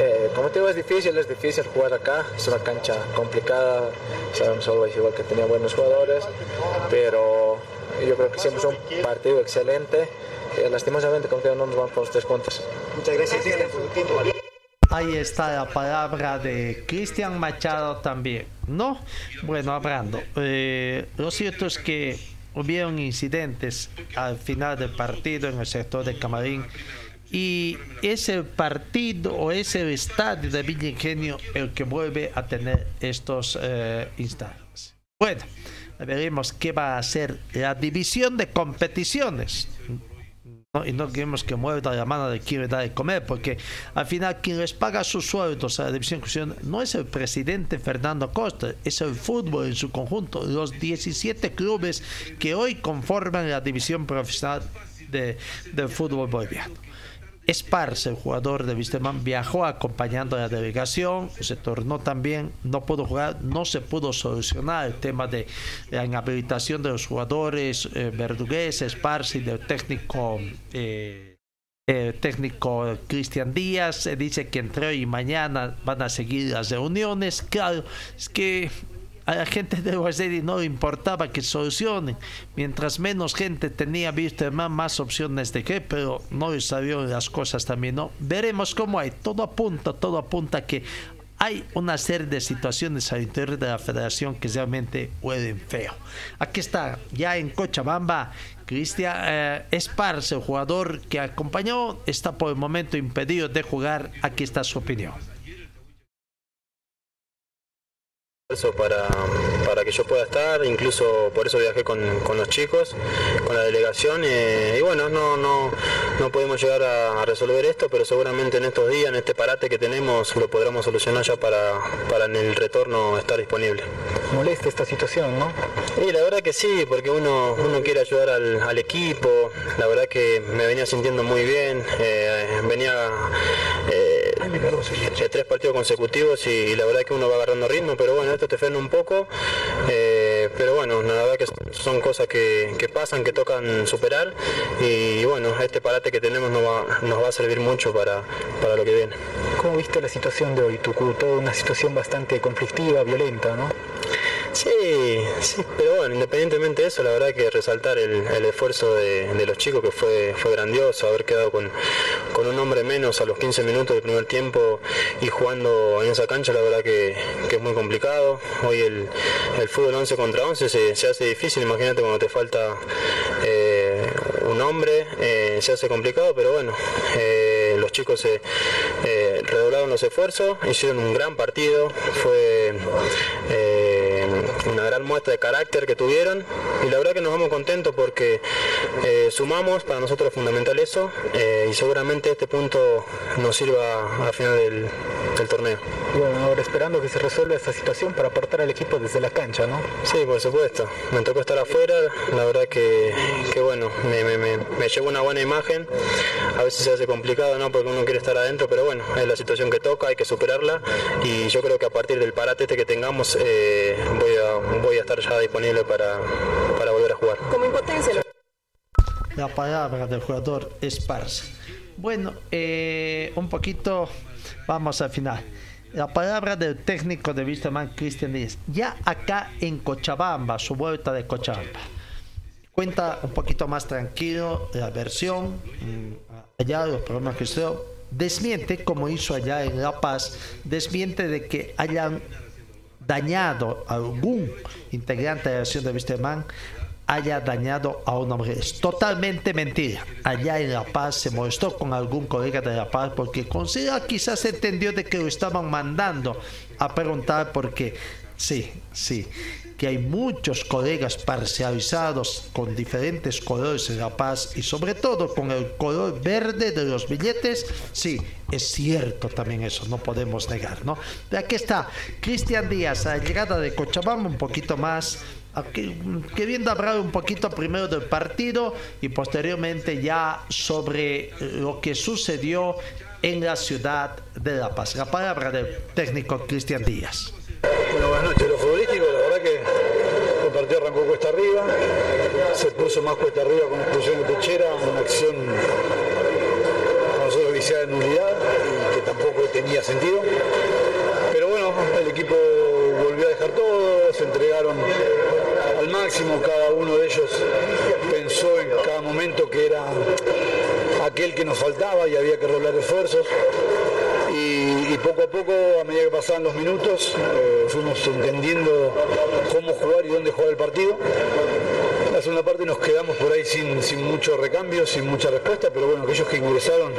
Eh, como te digo, es difícil, es difícil jugar acá. Es una cancha complicada. Sabemos Always igual que tenía buenos jugadores, pero yo creo que hicimos un partido excelente. Eh, lastimosamente, como te digo, no nos vamos por los tres puntos. Muchas gracias. Ahí está la palabra de Cristian Machado también, ¿no? Bueno, hablando, eh, lo cierto es que hubieron incidentes al final del partido en el sector de Camarín y es el partido o es el estadio de Villa Ingenio el que vuelve a tener estos eh, instantes. Bueno, veremos qué va a hacer la división de competiciones. y no queremos que mueva la mano de quien le da de comer, porque al final quien les paga sus sueldos a la división no es el presidente Fernando Costa, es el fútbol en su conjunto, los 17 clubes que hoy conforman la división profesional de, del fútbol boliviano. Esparce, el jugador de Wisterman, viajó acompañando a la delegación, se tornó también, no pudo jugar, no se pudo solucionar el tema de la inhabilitación de los jugadores eh, Verdugués, Esparce y del técnico. eh, el técnico Cristian Díaz dice que entre hoy y mañana van a seguir las reuniones. Claro, es que a la gente de Guasedi no le importaba que solucionen. Mientras menos gente tenía visto más, más opciones de qué, pero no salieron las cosas también, ¿no? Veremos cómo hay. Todo apunta, todo apunta que hay una serie de situaciones al interior de la federación que realmente huelen feo. Aquí está, ya en Cochabamba, Cristian eh, Esparce, el jugador que acompañó, está por el momento impedido de jugar. Aquí está su opinión. Eso para, para que yo pueda estar, incluso por eso viajé con, con los chicos, con la delegación eh, y bueno, no, no, no podemos llegar a, a resolver esto, pero seguramente en estos días, en este parate que tenemos, lo podremos solucionar ya para, para en el retorno estar disponible. Molesta esta situación, ¿no? Y la verdad que sí, porque uno, uno quiere ayudar al, al equipo, la verdad que me venía sintiendo muy bien, eh, venía eh, de tres partidos consecutivos y, y la verdad que uno va agarrando ritmo, pero bueno, esto te frena un poco, eh, pero bueno, la verdad que son cosas que, que pasan, que tocan superar y bueno, este parate que tenemos nos va, nos va a servir mucho para, para lo que viene. ¿Cómo viste la situación de hoy, Tucu? Toda una situación bastante conflictiva, violenta, ¿no? Sí, sí, pero bueno, independientemente de eso, la verdad que resaltar el, el esfuerzo de, los chicos que fue, fue grandioso, haber quedado con, con un hombre menos a los 15 minutos del primer tiempo y jugando en esa cancha, la verdad que, que es muy complicado. Hoy el, el fútbol 11 contra 11 se, se hace difícil, imagínate cuando te falta eh, un hombre, eh, se hace complicado, pero bueno, eh, los chicos se eh, redoblaron los esfuerzos, hicieron un gran partido, fue eh, una gran muestra de carácter que tuvieron y la verdad que nos vamos contentos porque eh, sumamos, para nosotros es fundamental eso eh, y seguramente este punto nos sirva al final del, del torneo. Bueno, ahora esperando que se resuelva esta situación para aportar al equipo desde la cancha, ¿no? Sí, por supuesto. Me tocó estar afuera, la verdad que, que bueno, me, me, me, me llevo una buena imagen. A veces se hace complicado, ¿no? Porque uno quiere estar adentro, pero bueno, es la situación que toca, hay que superarla. Y yo creo que a partir del parate este que tengamos, eh, voy, a, voy a estar ya disponible para, para volver a jugar. Como impotencia. La palabra del jugador Esparza. Bueno, eh, un poquito, vamos al final. La palabra del técnico de Wisterman, Cristian Díaz. Ya acá en Cochabamba, su vuelta de Cochabamba. Cuenta un poquito más tranquilo la versión. mm, Allá los problemas que usted desmiente, como hizo allá en La Paz, desmiente de que hayan dañado a algún integrante de la acción de Wisterman haya dañado a una mujer. Es totalmente mentira. Allá en La Paz se molestó con algún colega de La Paz porque considera quizás entendió de que lo estaban mandando a preguntar porque sí, sí, que hay muchos colegas parcializados con diferentes colores en La Paz y sobre todo con el color verde de los billetes, sí, es cierto también eso, no podemos negar, ¿no? De aquí está Cristian Díaz, a la llegada de Cochabamba un poquito más aquí, queriendo hablar un poquito primero del partido y posteriormente ya sobre lo que sucedió en la ciudad de La Paz. La palabra del técnico Cristian Díaz. Bueno, buenas noches. Lo futbolístico, la verdad que el partido arrancó cuesta arriba, se puso más cuesta arriba con la expulsión de Techera, una acción para nosotros viciada en unidad y que tampoco tenía sentido. Pero bueno, el equipo volvió a dejar todo, se entregaron al máximo, cada uno de ellos pensó en cada momento que era aquel que nos faltaba y había que rolar esfuerzos y, poco a poco, a medida que pasaban los minutos, eh, fuimos entendiendo cómo jugar y dónde jugar el partido. La segunda parte nos quedamos por ahí sin, sin mucho recambio, sin mucha respuesta, pero bueno, aquellos que ingresaron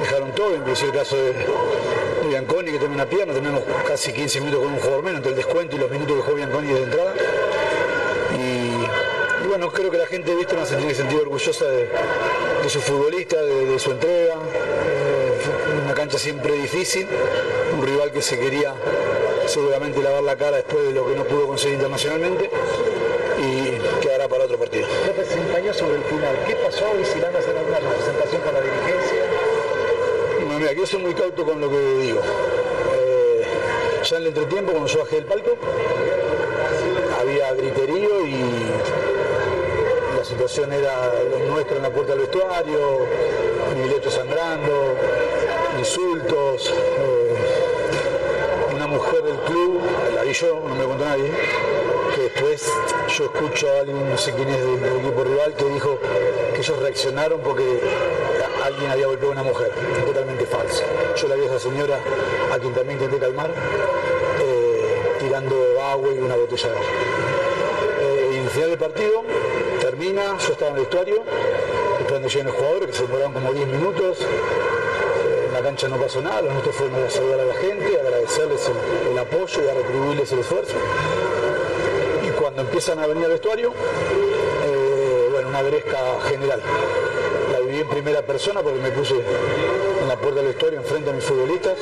dejaron todo, inclusive el caso de, de Bianconi que tiene una pierna, tenemos casi 15 minutos con un jugador menos, entre el descuento y los minutos que jugó Bianconi de entrada. Y, bueno, creo que la gente ¿viste? se tiene sentido orgullosa de, de su futbolista, de, de su entrega. Eh, una cancha siempre difícil, un rival que se quería seguramente lavar la cara después de lo que no pudo conseguir internacionalmente y quedará para otro partido. López se empañó sobre el final. ¿Qué pasó y si van a hacer alguna representación con la dirigencia? Bueno, mira, yo soy muy cauto con lo que digo. Eh, ya en el entretiempo, cuando yo bajé del palco, había griterío y la situación era lo nuestro en la puerta del vestuario, Miguelito sangrando, insultos. Eh, una mujer del club, la vi yo, no me contó nadie, que después yo escucho a alguien, no sé quién es del, del equipo rival, que dijo que ellos reaccionaron porque alguien había golpeado a una mujer, totalmente falso. Yo la vi a esa señora, a quien también intenté calmar, eh, tirando agua y una botella de agua. Eh, y el final del partido, termina, yo estaba en el vestuario, esperando lleguen los jugadores, que se demoraron como 10 minutos, la cancha no pasó nada, lo nuestro fue a saludar a la gente, agradecerles el, apoyo y a retribuirles el esfuerzo. Y cuando empiezan a venir al vestuario, eh, bueno, una gresca general. La viví en primera persona porque me puse en la puerta del vestuario enfrente a mis futbolistas,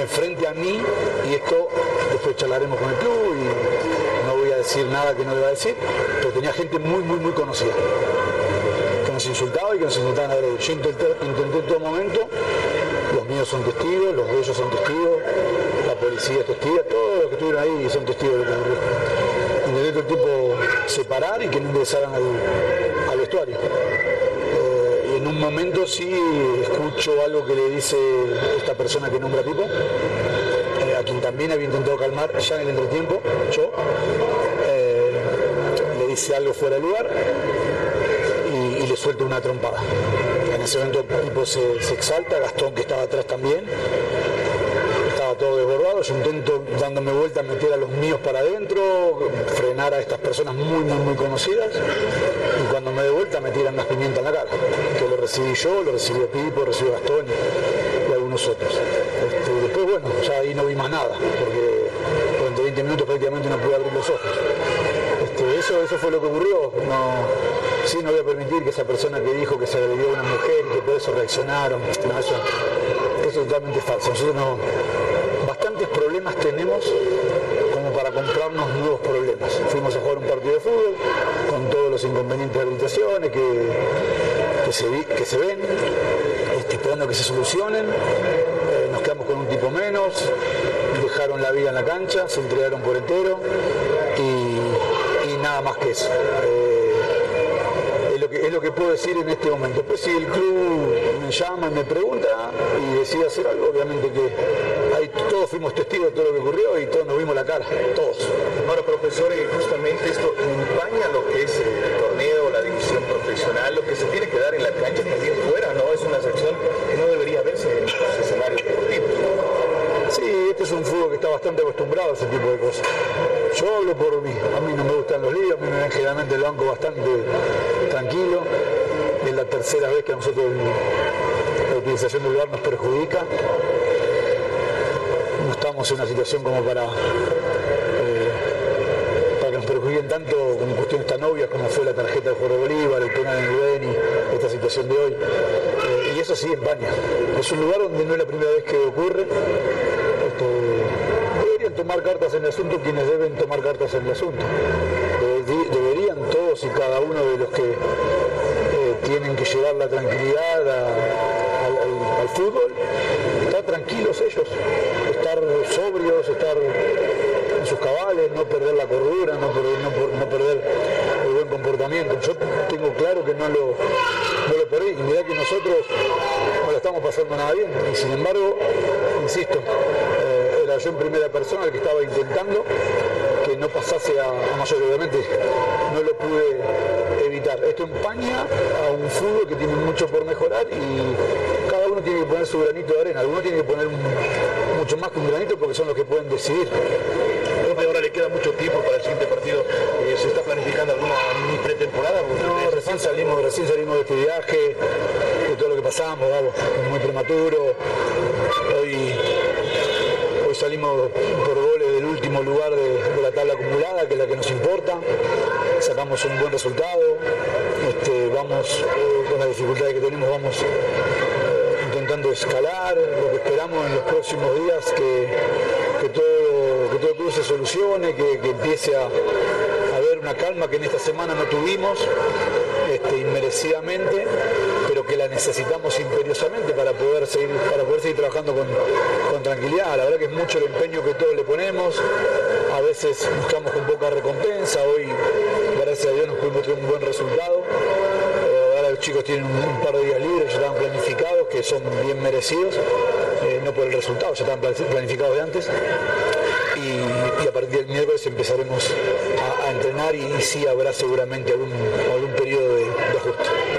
enfrente a mí, y esto después charlaremos con el club y no voy a decir nada que no deba decir, pero tenía gente muy, muy, muy conocida que nos insultaba y que nos intentaban agredir. Yo intenté en todo momento, los míos son testigos, los de ellos son testigos, la policía es testiga, todos los que estuvieron ahí son testigos de lo que ocurrió. Intenté todo el separar y que no ingresaran al, al vestuario. Eh, y en un momento sí escucho algo que le dice esta persona que nombra tipo, eh, a quien también había intentado calmar ya en el entretiempo, yo, eh, le dice algo fuera de lugar una trompada. En ese momento el tipo se, exalta, Gastón que estaba atrás también, estaba todo desbordado, yo intento dándome vuelta meter a los míos para adentro, frenar a estas personas muy, muy, muy conocidas y cuando me de vuelta me tiran más pimienta en la cara, que lo recibí yo, lo recibió Pipo, recibió Gastón y, algunos otros. Este, después, bueno, ya ahí no vi más nada, porque durante 20 minutos prácticamente no pude abrir los ojos. Este, eso, eso fue lo que ocurrió. No, sí, no voy a permitir que esa persona que dijo que se agredió a una mujer y que por eso reaccionaron, eso, es totalmente falso. Nosotros no, bastantes problemas tenemos como para comprarnos nuevos problemas. Fuimos a jugar un partido de fútbol con todos los inconvenientes de habilitaciones que, que, se, ven, este, esperando que se solucionen. Eh, nos quedamos con un tipo menos, dejaron la vida en la cancha, se entregaron por entero y, y nada más que eso. Eh, es lo, que, es lo que puedo decir en este momento. Después si el club me llama y me pregunta y decide hacer algo, obviamente que ahí todos fuimos testigos de todo lo que ocurrió y todos nos vimos la cara, todos. Ahora, profesor, eh, justamente esto empaña lo que es el torneo, la división profesional, lo que se tiene que dar en la cancha también fuera, ¿no? Es una sección que no debería verse en los escenarios deportivos. Sí, este es un fútbol que está bastante acostumbrado a ese tipo de cosas. Por mí, a mí no me gustan los líos, a mí me ven generalmente el banco bastante tranquilo. Es la tercera vez que a nosotros la utilización del bar nos perjudica. No estamos en una situación como para, eh, para que nos perjudiquen tanto con cuestiones tan obvias como fue la tarjeta de Jorge Bolívar, el penal en Beni, esta situación de hoy. Eh, y eso sí empaña. Es un lugar donde no es la primera vez que ocurre. Tomar cartas en el asunto quienes deben tomar cartas en el asunto. Debe- Deberían todos y cada uno de los que eh, tienen que llevar la tranquilidad al, fútbol, estar tranquilos ellos, estar sobrios, estar en sus cabales, no perder la cordura, no perder, el buen comportamiento. Yo tengo claro que no lo, no lo perdí y mirá que nosotros no lo estamos pasando nada bien y sin embargo, insisto, era yo en primera persona el que estaba intentando que no pasase a, a mayor, obviamente no lo pude evitar. Esto empaña a un fútbol que tiene mucho por mejorar y cada uno tiene que poner su granito de arena, alguno tiene que poner un- mucho más que un granito porque son los que pueden decidir. Ahora le queda mucho tiempo para el siguiente partido. Eh, ¿Se está planificando alguna mini pretemporada? No, recién salimos, recién salimos de este viaje, de todo lo que pasamos, vamos, muy prematuro. Salimos por goles del último lugar de, la tabla acumulada, que es la que nos importa. Sacamos un buen resultado. Este, vamos, eh, con las dificultades que tenemos, vamos eh, intentando escalar. Lo que esperamos en los próximos días que, que todo, que todo club se solucione, que, que empiece a, a haber una calma que en esta semana no tuvimos este, inmerecidamente, que la necesitamos imperiosamente para poder seguir, para poder seguir trabajando con, tranquilidad. La verdad que es mucho el empeño que todos le ponemos, a veces buscamos con poca recompensa, hoy gracias a Dios nos pudimos tener un buen resultado. Eh, ahora los chicos tienen un, par de días libres, ya estaban planificados, que son bien merecidos, eh, no por el resultado, ya estaban plan- planificados de antes y, a partir del miércoles empezaremos a, a entrenar y, y sí habrá seguramente algún, algún periodo de, de ajuste.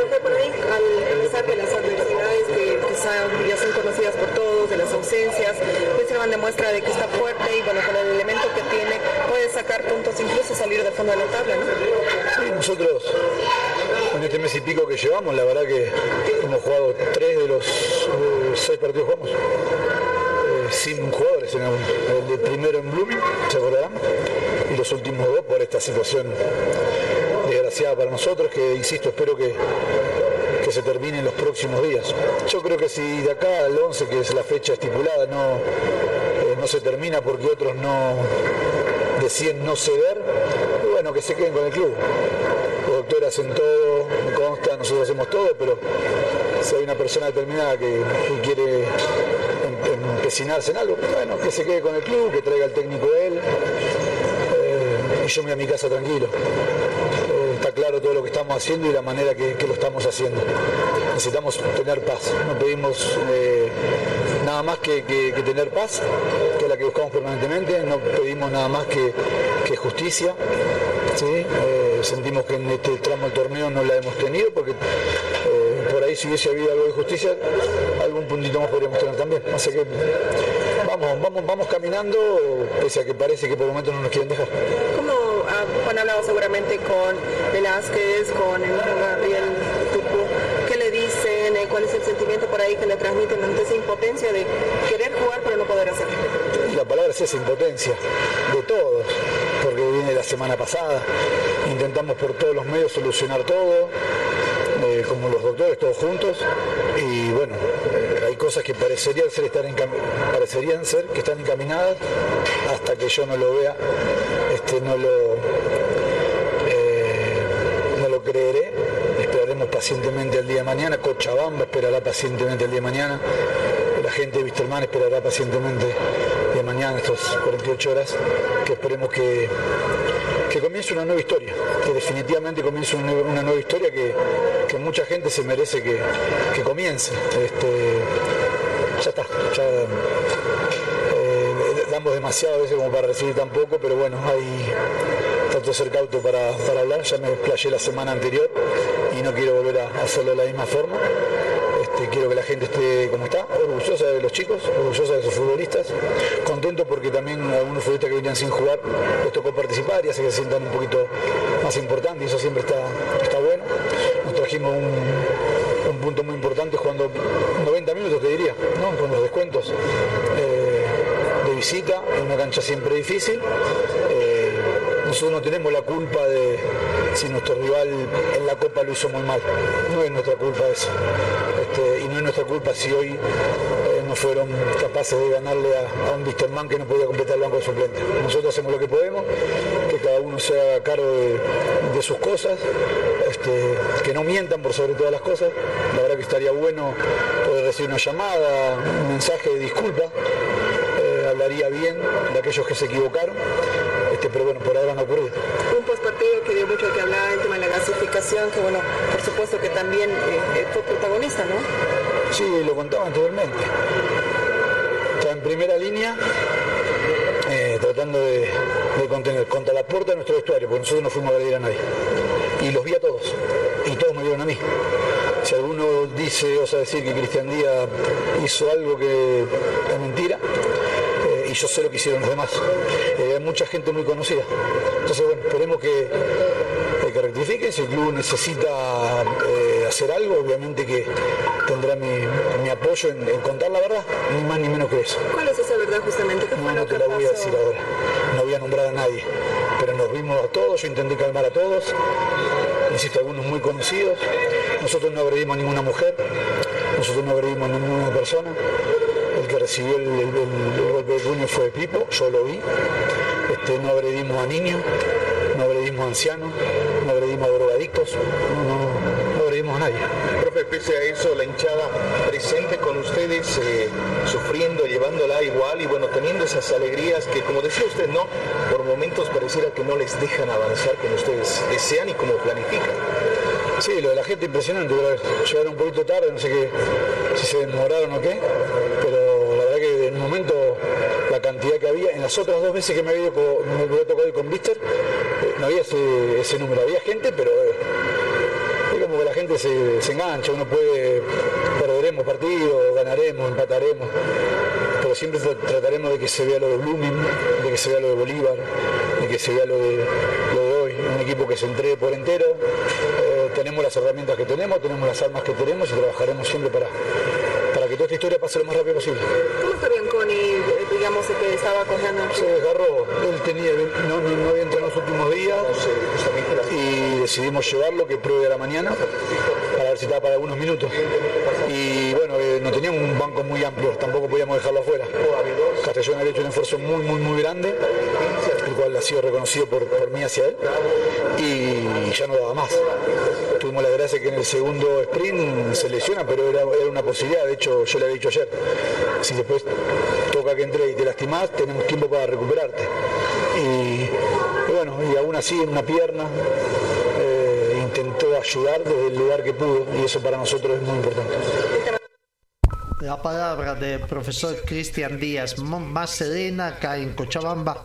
Ya son conocidas por todos, de las ausencias, Wilstermann demuestra de que está fuerte y bueno, con el elemento que tiene puede sacar puntos, incluso salir del fondo de la tabla, ¿no? Nosotros en este mes y pico que llevamos, la verdad que hemos jugado tres de los eh, seis partidos jugamos. eh, sin jugadores, en el de primero en Blooming, se acordarán, y los últimos dos por esta situación desgraciada para nosotros, que insisto, espero que, que se termine en los próximos días. Yo creo que si de acá al 11, que es la fecha estipulada, no, eh, no se termina porque otros no deciden no ceder, bueno, que se queden con el club. Los doctores hacen todo, me consta, nosotros hacemos todo, pero si hay una persona determinada que, quiere em- empecinarse en algo, bueno, que se quede con el club, que traiga al técnico él, eh, y yo me voy a mi casa tranquilo. Todo lo que estamos haciendo y la manera que, lo estamos haciendo. Necesitamos tener paz, no pedimos eh, nada más que, tener paz, que es la que buscamos permanentemente, no pedimos nada más que, justicia. Eh, sentimos que en este tramo del torneo no la hemos tenido porque eh, por ahí si hubiese habido algo de justicia, algún puntito más podríamos tener también. Así que vamos, vamos, vamos caminando, pese a que parece que por el momento no nos quieren dejar. ¿Cómo ah, Juan hablaba seguramente con Velázquez, con Gabriel Tucu? ¿Qué le dicen? Eh, ¿Cuál es el sentimiento por ahí que le transmiten ante esa impotencia de querer jugar pero no poder hacerlo? La palabra es esa impotencia de todos, porque viene la semana pasada, intentamos por todos los medios solucionar todo, eh, como los doctores, todos juntos, y bueno, eh, hay cosas que parecerían ser, estar parecerían ser que están encaminadas hasta que yo no lo vea, este, no lo eh, no lo creeré, esperaremos pacientemente el día de mañana, Cochabamba esperará pacientemente el día de mañana, la gente de Wisterman esperará pacientemente el día de mañana, estas 48 horas, que esperemos que, que comience una nueva historia, que definitivamente comience una nueva, historia que, que mucha gente se merece que, que comience. Este, ya está, ya eh, damos demasiado a veces como para recibir tan poco, pero bueno, hay de ser cauto para, para hablar, ya me explayé la semana anterior no quiero volver a hacerlo de la misma forma. Este, quiero que la gente esté como está, orgullosa de los chicos, orgullosa de sus futbolistas, contento porque también algunos futbolistas que venían sin jugar les tocó participar y hace que se sientan un poquito más importantes y eso siempre está, está bueno. Nos trajimos un, un punto muy importante jugando 90 minutos, te diría, ¿no? con los descuentos eh, de visita, una cancha siempre difícil. Eh, nosotros no tenemos la culpa de si nuestro rival en la Copa lo hizo muy mal. No es nuestra culpa eso. Este, y no es nuestra culpa si hoy eh, no fueron capaces de ganarle a, a un Wisterman que no podía completar el banco de suplentes. Nosotros hacemos lo que podemos, que cada uno se haga cargo de, de sus cosas, este, que no mientan por sobre todas las cosas. La verdad que estaría bueno poder recibir una llamada, un mensaje de disculpa. Eh, hablaría bien de aquellos que se equivocaron. Este, pero bueno, por ahora no ha ocurrido. Postpartido que dio mucho que hablar, el tema de la gasificación, que bueno, por supuesto que también eh, fue protagonista, ¿no? Sí, lo contaba anteriormente. Estaba en primera línea, eh, tratando de, de contener contra la puerta de nuestro vestuario, porque nosotros no fuimos a agredir a nadie. Y los vi a todos, y todos me vieron a mí. Si alguno dice, osa decir que Cristian Díaz hizo algo que es mentira, eh, y yo sé lo que hicieron los demás. Eh, hay mucha gente muy conocida. Entonces, bueno, esperemos que, eh, que rectifiquen. Si el club necesita eh, hacer algo, obviamente que tendrá mi, mi apoyo en, en contar la verdad, ni más ni menos que eso. ¿Cuál es esa verdad justamente? ¿Qué No, no te la voy a decir ahora. No voy a nombrar a nadie. Pero nos vimos a todos, yo intenté calmar a todos. Insisto, algunos muy conocidos. Nosotros no agredimos a ninguna mujer. Nosotros no agredimos a ninguna persona. Que recibió el, el- el- el golpe de puño fue Pipo, yo lo vi. Este, no agredimos a niños, no agredimos a ancianos, no agredimos a drogadictos, no, no- no agredimos a nadie. Profe, pese a eso, la hinchada presente con ustedes, eh, sufriendo, llevándola igual y bueno, teniendo esas alegrías que, como decía usted, ¿no? Por momentos pareciera que no les dejan avanzar como ustedes desean y como planifican. Sí, lo de la gente impresionante, pero llegaron un poquito tarde, no sé qué, si se demoraron o qué, pero la verdad que en un momento la cantidad que había, en las otras dos veces que me había, me había tocado ir con Víctor, eh, no había ese, número, había gente, pero eh, es como que la gente se, se engancha, uno puede, perderemos partidos, ganaremos, empataremos, pero siempre tra- trataremos de que se vea lo de Blooming, de que se vea lo de Bolívar, de que se vea lo de, lo de hoy, un equipo que se entregue por entero, eh, tenemos las herramientas que tenemos, tenemos las armas que tenemos y trabajaremos siempre para, para que toda esta historia pase lo más rápido posible. ¿Cómo está Bianconi, digamos, el que estaba cogiendo Se desgarró, él tenía, no, no, no había entrado en los últimos días y decidimos llevarlo, que pruebe a la mañana, para ver si estaba para algunos minutos. Y bueno, eh, no teníamos un banco muy amplio, tampoco podíamos dejarlo afuera. Castellón había hecho un esfuerzo muy, muy, muy grande, el cual ha sido reconocido por, por mí hacia él, y ya no daba más. Tuvimos la gracia que en el segundo sprint se lesiona, pero era, era una posibilidad, de hecho yo le había dicho ayer, si después toca que entre y te lastimás, tenemos tiempo para recuperarte. Y, y bueno, y aún así en una pierna eh, intentó ayudar desde el lugar que pudo, y eso para nosotros es muy importante. La palabra del profesor Cristian Díaz, más serena acá en Cochabamba,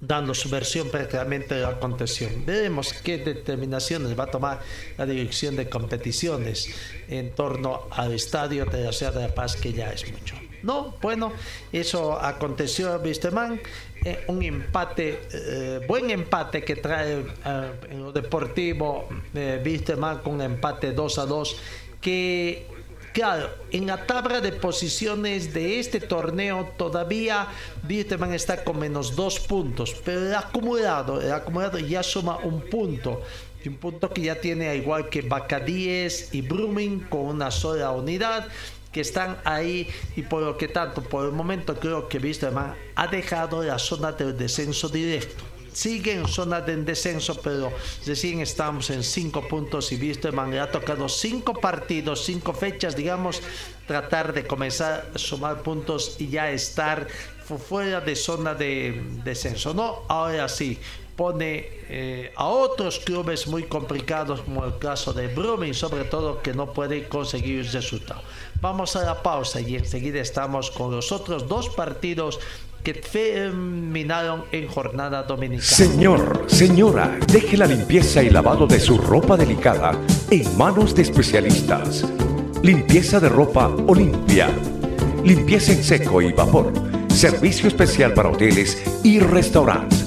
dando su versión prácticamente de la contención. Veremos qué determinaciones va a tomar la dirección de competiciones en torno al estadio de la ciudad de La Paz, que ya es mucho. No, bueno, eso aconteció a Wisterman, eh, un empate, eh, buen empate que trae eh, en lo deportivo Wisterman con empate 2 a 2 que Claro, en la tabla de posiciones de este torneo todavía Wisterman está con menos dos puntos, pero el acumulado, el acumulado ya suma un punto. Un punto que ya tiene al igual que Bacadíes y Brumming con una sola unidad que están ahí y por lo que tanto por el momento creo que Wisterman ha dejado la zona del descenso directo sigue en zona de descenso, pero recién estamos en cinco puntos y Wisterman le ha tocado cinco partidos, cinco fechas, digamos, tratar de comenzar a sumar puntos y ya estar fu- fuera de zona de descenso. No, ahora sí, pone eh, a otros clubes muy complicados, como el caso de Brumming, sobre todo, que no puede conseguir resultado. Vamos a la pausa y enseguida estamos con los otros dos partidos que terminaron en jornada dominicana. Señor, señora, deje la limpieza y lavado de su ropa delicada en manos de especialistas. Limpieza de ropa Olimpia. Limpieza en seco y vapor. Servicio especial para hoteles y restaurantes.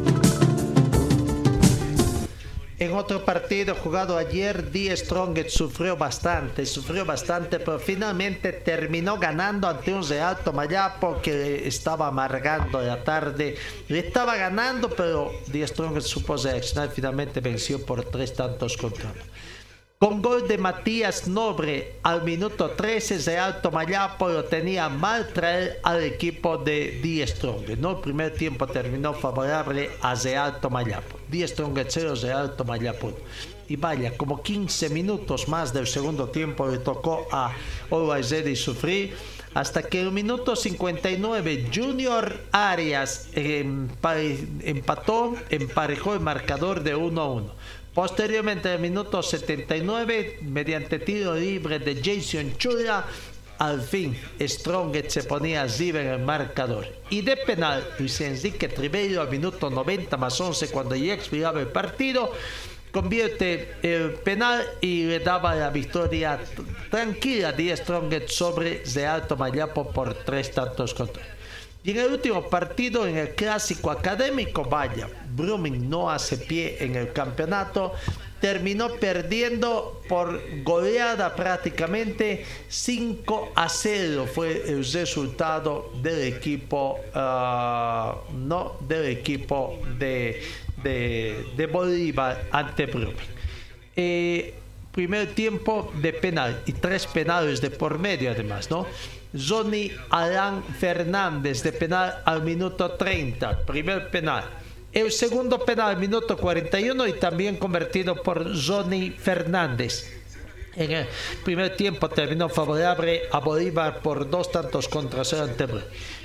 En otro partido jugado ayer, Die Strongest sufrió bastante, sufrió bastante, pero finalmente terminó ganando ante un Real Tomayapo que estaba amargando la tarde. Le estaba ganando, pero Die Strongest supo reaccionar finalmente venció por tres tantos contra uno. Con gol de Matías Nobre al minuto 13, Real Tomayapo lo tenía mal traer al equipo de Die Strong. No, el primer tiempo terminó favorable a Real Tomayapo. Die Strong 0, Real Tomayapo. Y vaya, como 15 minutos más del segundo tiempo le tocó a Always sufrir hasta que el minuto 59 Junior Arias empató, emparejó el marcador de 1 a 1. Posteriormente, en el minuto 79, mediante tiro libre de Jason Chula, al fin Strongest se ponía arriba en el marcador. Y de penal, Luis Enrique Tribeiro al minuto 90 más 11, cuando ya expiraba el partido, convierte el penal y le daba la victoria tranquila de Strongest sobre Alto Mayapo por tres tantos contra. Y en el último partido, en el clásico académico, vaya, Brumming no hace pie en el campeonato, terminó perdiendo por goleada prácticamente 5 a 0 fue el resultado del equipo ah, no del equipo de, de, Bolívar ante Brumming. Eh, primer tiempo de penal y tres penales de por medio además no Johnny Alan Fernández de penal al minuto 30, primer penal. El segundo penal al minuto 41 y también convertido por Johnny Fernández. En el primer tiempo terminó favorable a Bolívar por dos tantos contra cero ante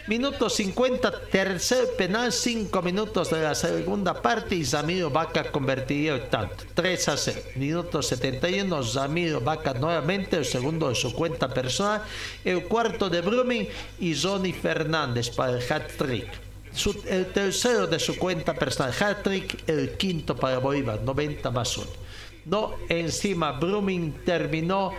Minuto 50, tercer penal, 5 minutos de la segunda parte y Zamiro Vaca convertiría el tanto. 3 a 0. Minuto 71, Zamiro Vaca nuevamente, el segundo de su cuenta personal. El cuarto de Brumming y Johnny Fernández para el hat-trick. el tercero de su cuenta personal, hat-trick, el quinto para Bolívar, 90 más 1. No, encima Brumming terminó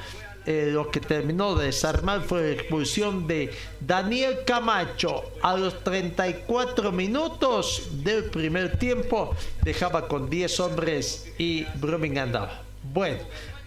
eh, lo que terminó de desarmar fue la expulsión de Daniel Camacho a los 34 minutos del primer tiempo. Dejaba con 10 hombres y Brumming andaba. Bueno,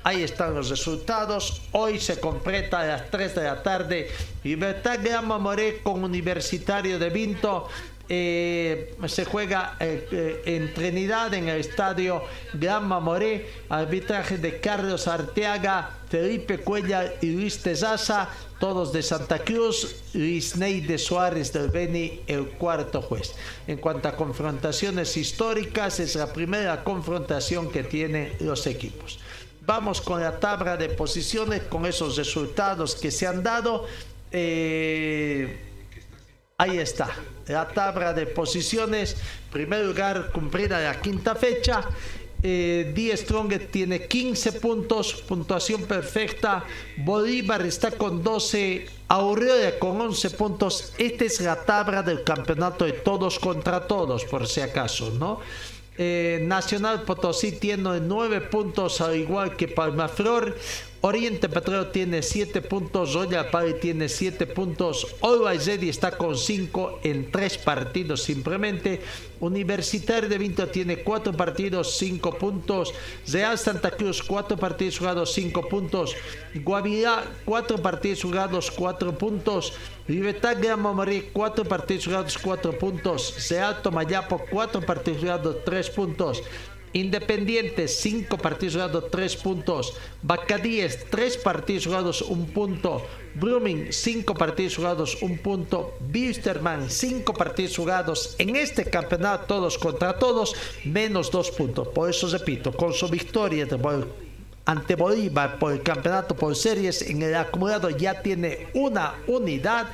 ahí están los resultados. Hoy se completa a las 3 de la tarde. Libertad Grama Moré con Universitario de Vinto. Eh, se juega eh, eh, en Trinidad, en el estadio Gran Moré, arbitraje de Carlos Arteaga, Felipe Cuellar y Luis Tezaza, todos de Santa Cruz, Luis Neide Suárez del Beni, el cuarto juez. En cuanto a confrontaciones históricas, es la primera confrontación que tienen los equipos. Vamos con la tabla de posiciones, con esos resultados que se han dado. Ahí está, la tabla de posiciones. Primer lugar, cumplida la quinta fecha. Eh, Die Strong tiene 15 puntos, puntuación perfecta. Bolívar está con 12. Aurora con 11 puntos. Esta es la tabla del campeonato de todos contra todos, por si acaso, ¿no? Eh, Nacional Potosí tiene 9 puntos, al igual que Palmaflor. Oriente Petróleo tiene 7 puntos, Royal Party tiene 7 puntos, Always Ready está con 5 en 3 partidos simplemente, Universitario de Vinto tiene 4 partidos, 5 puntos, Real Santa Cruz 4 partidos jugados, 5 puntos, Guavirá 4 partidos jugados, 4 puntos, Libertad Gran Morí 4 partidos jugados, 4 puntos, Sealto Mayapo 4 partidos jugados, 3 puntos, Independiente, 5 partidos jugados, 3 puntos. Bacadíes, 3 partidos jugados, 1 punto. Brumming, 5 partidos jugados, 1 punto. Bisterman, 5 partidos jugados. En este campeonato, todos contra todos, menos 2 puntos. Por eso repito, con su victoria ante Bolívar por el campeonato por series, en el acumulado ya tiene una unidad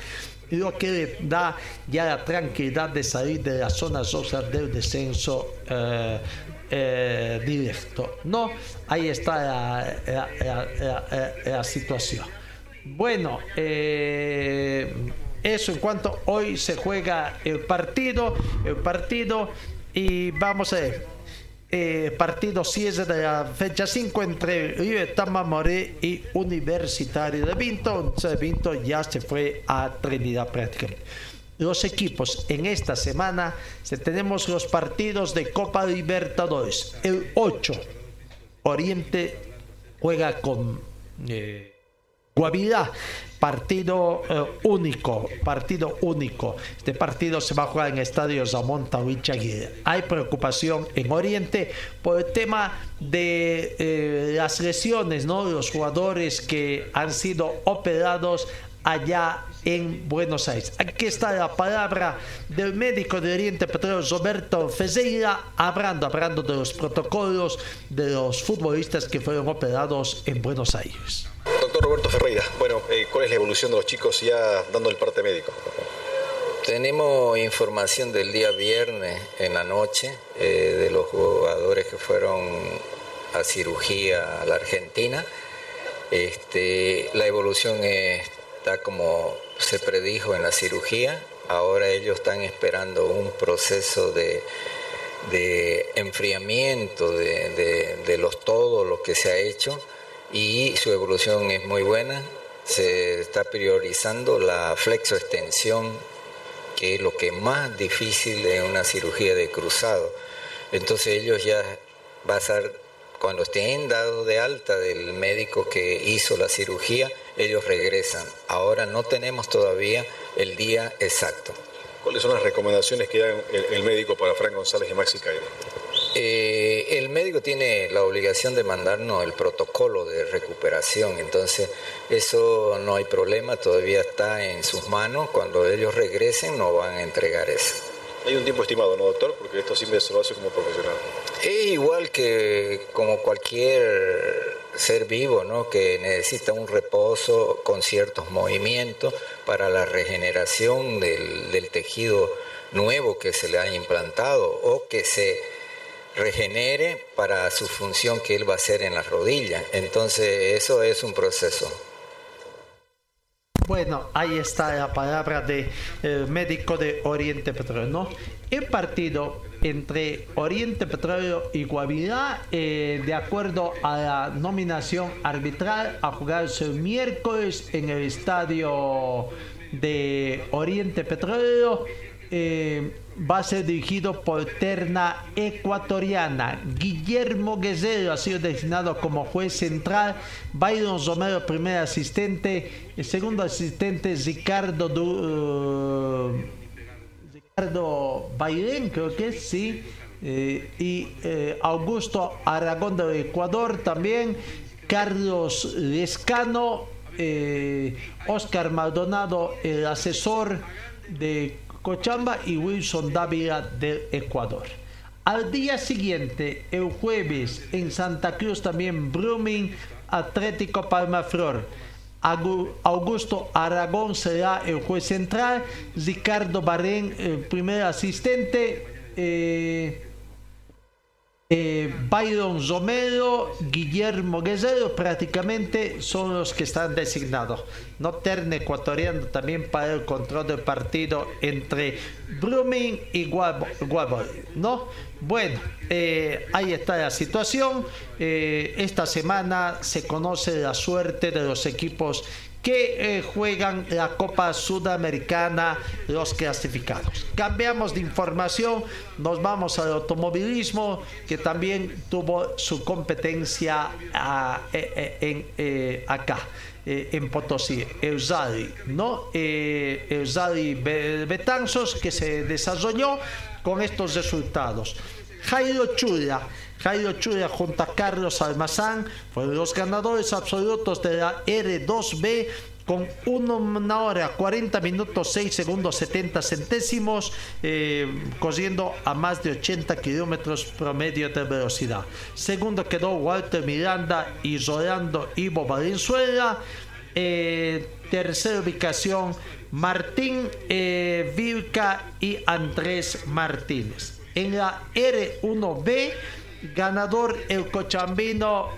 lo que le da ya la tranquilidad de salir de la zona social del descenso eh, eh, directo. No, ahí está la, la- la- la- situación. Bueno, eh, eso en cuanto hoy se juega el partido, el partido y vamos a ver. eh, partido 7 de la fecha 5 entre Libertad Mamoré y Universitario de Vinto. Entonces, Vinto ya se fue a Trinidad prácticamente. Los equipos en esta semana se tenemos los partidos de Copa Libertadores. El 8, Oriente juega con eh, Guavirá, partido eh, único, partido único. Este partido se va a jugar en el Estadio Zamón Tawich Aguirre. Hay preocupación en Oriente por el tema de eh, las lesiones, ¿no? Los jugadores que han sido operados allá en Buenos Aires. Aquí está la palabra del médico de Oriente Petróleo, Roberto Fezeira, hablando, hablando de los protocolos de los futbolistas que fueron operados en Buenos Aires. Doctor Roberto Ferreira, bueno, eh, ¿cuál es la evolución de los chicos ya dando el parte médico? Tenemos información del día viernes en la noche eh, de los jugadores que fueron a cirugía a la Argentina. Este, la evolución está como se predijo en la cirugía. Ahora ellos están esperando un proceso de, de enfriamiento de, de- los todo lo que se ha hecho y su evolución es muy buena. Se está priorizando la flexoextensión que es lo que más difícil en una cirugía de cruzado. Entonces ellos ya va a ser, cuando estén dados de alta del médico que hizo la cirugía, ellos regresan. Ahora no tenemos todavía el día exacto. ¿Cuáles son las recomendaciones que da el, el médico para Fran González y Maxi Caire? Eh, el médico tiene la obligación de mandarnos el protocolo de recuperación, entonces eso no hay problema, todavía está en sus manos. Cuando ellos regresen nos van a entregar eso. Hay un tiempo estimado, ¿no, doctor? Porque esto siempre se lo hace como profesional. Es igual que como cualquier ser vivo, ¿no? Que necesita un reposo con ciertos movimientos para la regeneración del, tejido nuevo que se le ha implantado o que se regenere para su función que él va a hacer en las rodillas. Entonces eso es un proceso. Bueno, ahí está la palabra de eh, médico de Oriente Petróleo, ¿no? El partido entre Oriente Petróleo y Guavirá, eh, de acuerdo a la nominación arbitral, a jugarse el miércoles en el estadio de Oriente Petróleo. eh, va a ser dirigido por terna ecuatoriana. Guillermo Guerrero ha sido designado como juez central. Byron Romero, primer asistente. El segundo asistente Ricardo, Du- eh, Bailén, creo que sí. Eh, y eh, Augusto Aragón del Ecuador también. Carlos Lescano. eh, Oscar Maldonado, el asesor de Cochamba y Wilson Dávila del Ecuador. Al día siguiente, el jueves, en Santa Cruz también Brumming, Atlético Palmaflor. Augusto Aragón será el juez central, Ricardo Barén el primer asistente, eh, eh, Byron Romero, Guillermo Guerrero prácticamente son los que están designados. No terna ecuatoriano también para el control del partido entre Brumming y Guabo, Guabo, ¿no? Bueno, eh, ahí está la situación. Eh, esta semana se conoce la suerte de los equipos que eh, juegan la Copa Sudamericana los clasificados. Cambiamos de información, nos vamos al automovilismo que también tuvo su competencia ah, eh, eh, en, acá. en Potosí, el ¿no? El Betanzos que se desarrolló con estos resultados. Jairo Chula, Jairo Chula junto a Carlos Almazán fueron los ganadores absolutos de la R2B con una hora 40 minutos 6 segundos 70 centésimos, eh, corriendo a más de 80 kilómetros promedio de velocidad. Segundo quedó Walter Miranda y Rolando Ivo Valenzuela. Eh, tercera ubicación Martín eh, Vilca y Andrés Martínez. En la R1B ganador el cochambino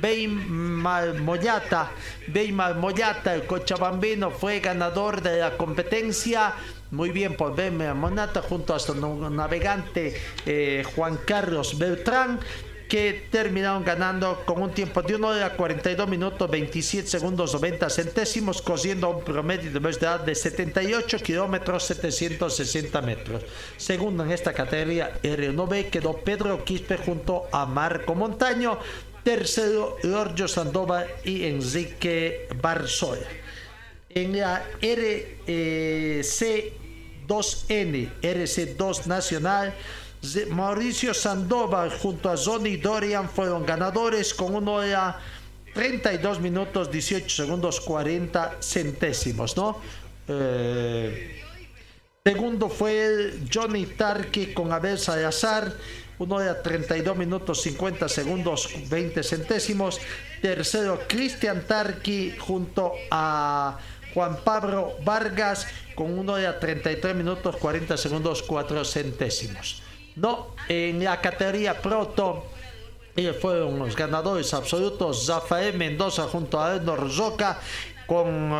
Beymar Moyata. Beymar Moyata, el cochabambino, fue ganador de la competencia. Muy bien por Beymar Monata junto a su navegante eh, Juan Carlos Beltrán que terminaron ganando con un tiempo de 1 hora 42 minutos 27 segundos 90 centésimos, cosiendo un promedio de velocidad de 78 kilómetros 760 metros. Segundo en esta categoría R9 quedó Pedro Quispe junto a Marco Montaño. Tercero, Giorgio Sandoval y Enrique Barzoya. En la RC2N, RC2 Nacional, Mauricio Sandoval junto a Johnny Dorian fueron ganadores con una hora 32 minutos 18 segundos 40 centésimos. Eh, segundo fue Johnny Tarki con Abel Salazar, 1 hora 32 minutos 50 segundos 20 centésimos. Tercero, Cristian Tarki junto a Juan Pablo Vargas con 1 hora 33 minutos 40 segundos 4 centésimos. No, en la categoría Proto ellos fueron los ganadores absolutos. Rafael Mendoza junto a Ednor Roca con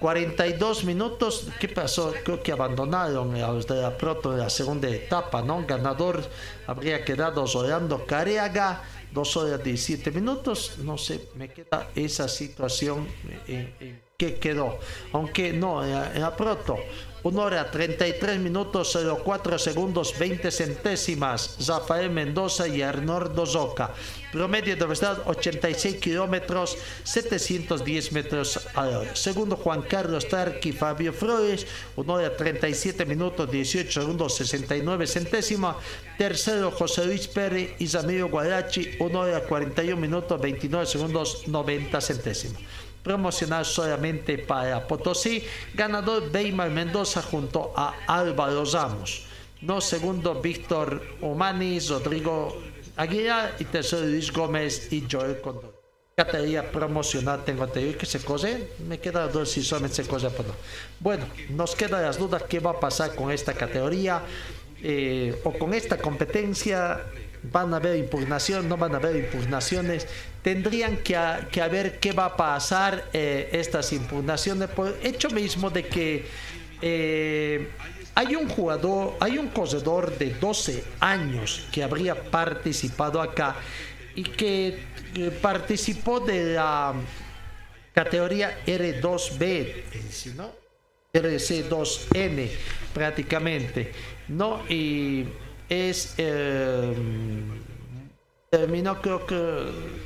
42 eh, minutos. ¿Qué pasó? Creo que abandonaron a los de la Proto de la segunda etapa, ¿no? Ganador habría quedado Orlando Careaga. 2 horas 17 minutos. No sé, me queda esa situación en, en que quedó. Aunque no, en la Proto 1 hora 33 minutos 04 segundos 20 centésimas. Rafael Mendoza y Arnoldo Zoca. Promedio de velocidad 86 kilómetros 710 metros a hora. Segundo Juan Carlos Tarqui Fabio Flores. 1 hora 37 minutos 18 segundos 69 centésimas. Tercero José Luis Pérez y Zamiro Guarachi. 1 hora 41 minutos 29 segundos 90 centésimas promocional solamente para Potosí, ganador Beymar Mendoza junto a Álvaro Ramos. No segundo Víctor Omanis, Rodrigo Aguilar y tercero Luis Gómez y Joel Condor. Categoría promocional tengo entendido que se cose, me queda dos si solamente se cose no. Bueno, nos quedan las dudas qué va a pasar con esta categoría eh, o con esta competencia van a haber impugnación, no van a haber impugnaciones, tendrían que, que ver qué va a pasar eh, estas impugnaciones por hecho mismo de que eh, hay un jugador, hay un corredor de 12 años que habría participado acá y que eh, participó de la categoría R2B, ¿no? RC2N prácticamente, ¿no? Y es terminó creo que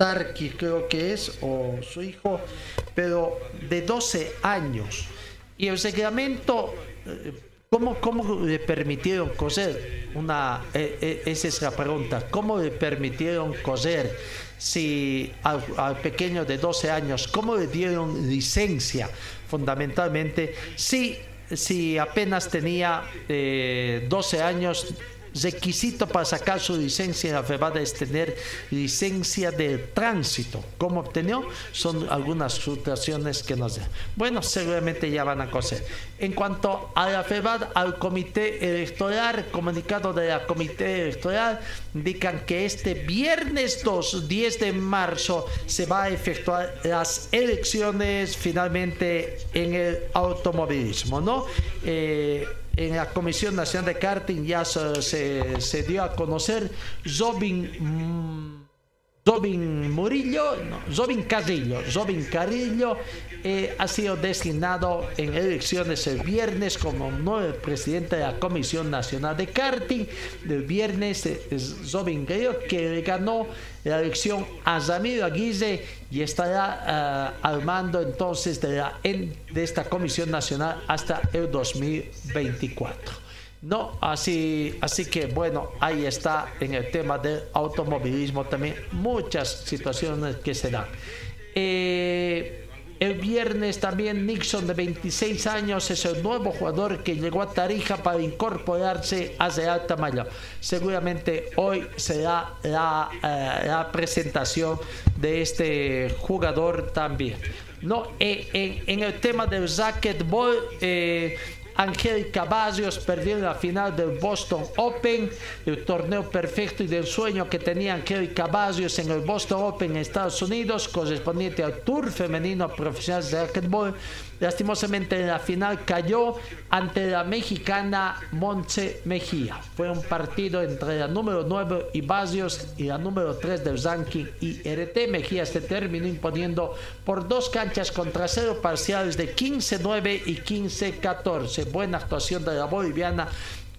Tarki creo que es o su hijo pero de 12 años y el reglamento eh, ¿Cómo, ¿Cómo le permitieron coser? Una, eh, esa es la pregunta. ¿Cómo le permitieron coser si al, pequeño de 12 años, cómo le dieron licencia fundamentalmente si si apenas tenía eh, 12 años requisito para sacar su licencia en la FEBADA es tener licencia de tránsito. ¿Cómo obtenió? Son algunas frustraciones que nos dan. Bueno, seguramente ya van a conocer. En cuanto a la FEBAD, al comité electoral, comunicado de la comité electoral, indican que este viernes 2, 10 de marzo, se va a efectuar las elecciones finalmente en el automovilismo, ¿no? Eh, en la Comisión Nacional de Karting ya se, se, dio a conocer. Zobin, mm, Zobin Murillo, no, Zobin Carrillo, Carrillo eh, ha sido designado en elecciones el viernes como nuevo presidente de la Comisión Nacional de Karting. Del viernes es Zobin Carrillo que ganó la elección a Ramiro Aguirre y estará uh, al mando entonces de, la, en, de esta Comisión Nacional hasta el 2024. No, así, así que bueno, ahí está en el tema del automovilismo también muchas situaciones que se dan. Eh, el viernes también Nixon de 26 años es el nuevo jugador que llegó a Tarija para incorporarse a Real Tamayo. Seguramente hoy será la, eh, la presentación de este jugador también. No, eh, en, el tema del racquetball, Angélica Barrios perdió en la final del Boston Open, el torneo perfecto y del sueño que tenía Angélica Barrios en el Boston Open en Estados Unidos, correspondiente al Tour Femenino Profesional de Racquetball. Lastimosamente en la final cayó ante la mexicana Montse Mejía. Fue un partido entre la número 9 y Barrios y la número 3 del ranking y RT. Mejía se terminó imponiendo por dos canchas contra cero parciales de 15-9 y 15-14. Buena actuación de la boliviana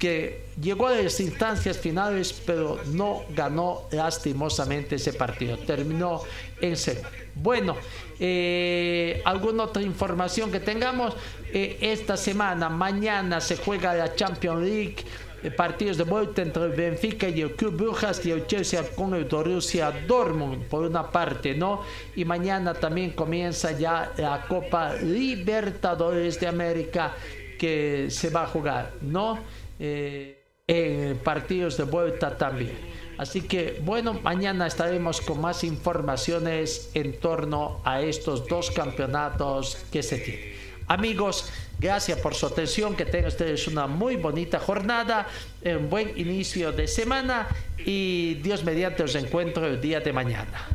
que llegó a las instancias finales, pero no ganó lastimosamente ese partido. Terminó en cero. Bueno, eh, ¿alguna otra información que tengamos? Eh, esta semana, mañana se juega la Champions League. Eh, partidos de vuelta entre Benfica y el Club Brujas y el Chelsea con el Borussia Dortmund por una parte, ¿no? Y mañana también comienza ya la Copa Libertadores de América que se va a jugar, ¿no? En partidos de vuelta también. Así que bueno, mañana estaremos con más informaciones en torno a estos dos campeonatos que se tienen. Amigos, gracias por su atención, que tengan ustedes una muy bonita jornada, un buen inicio de semana y Dios mediante os encuentro el día de mañana.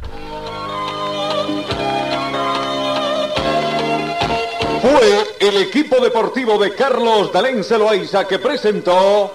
Fue el equipo deportivo de Carlos Dalén Celoaiza que presentó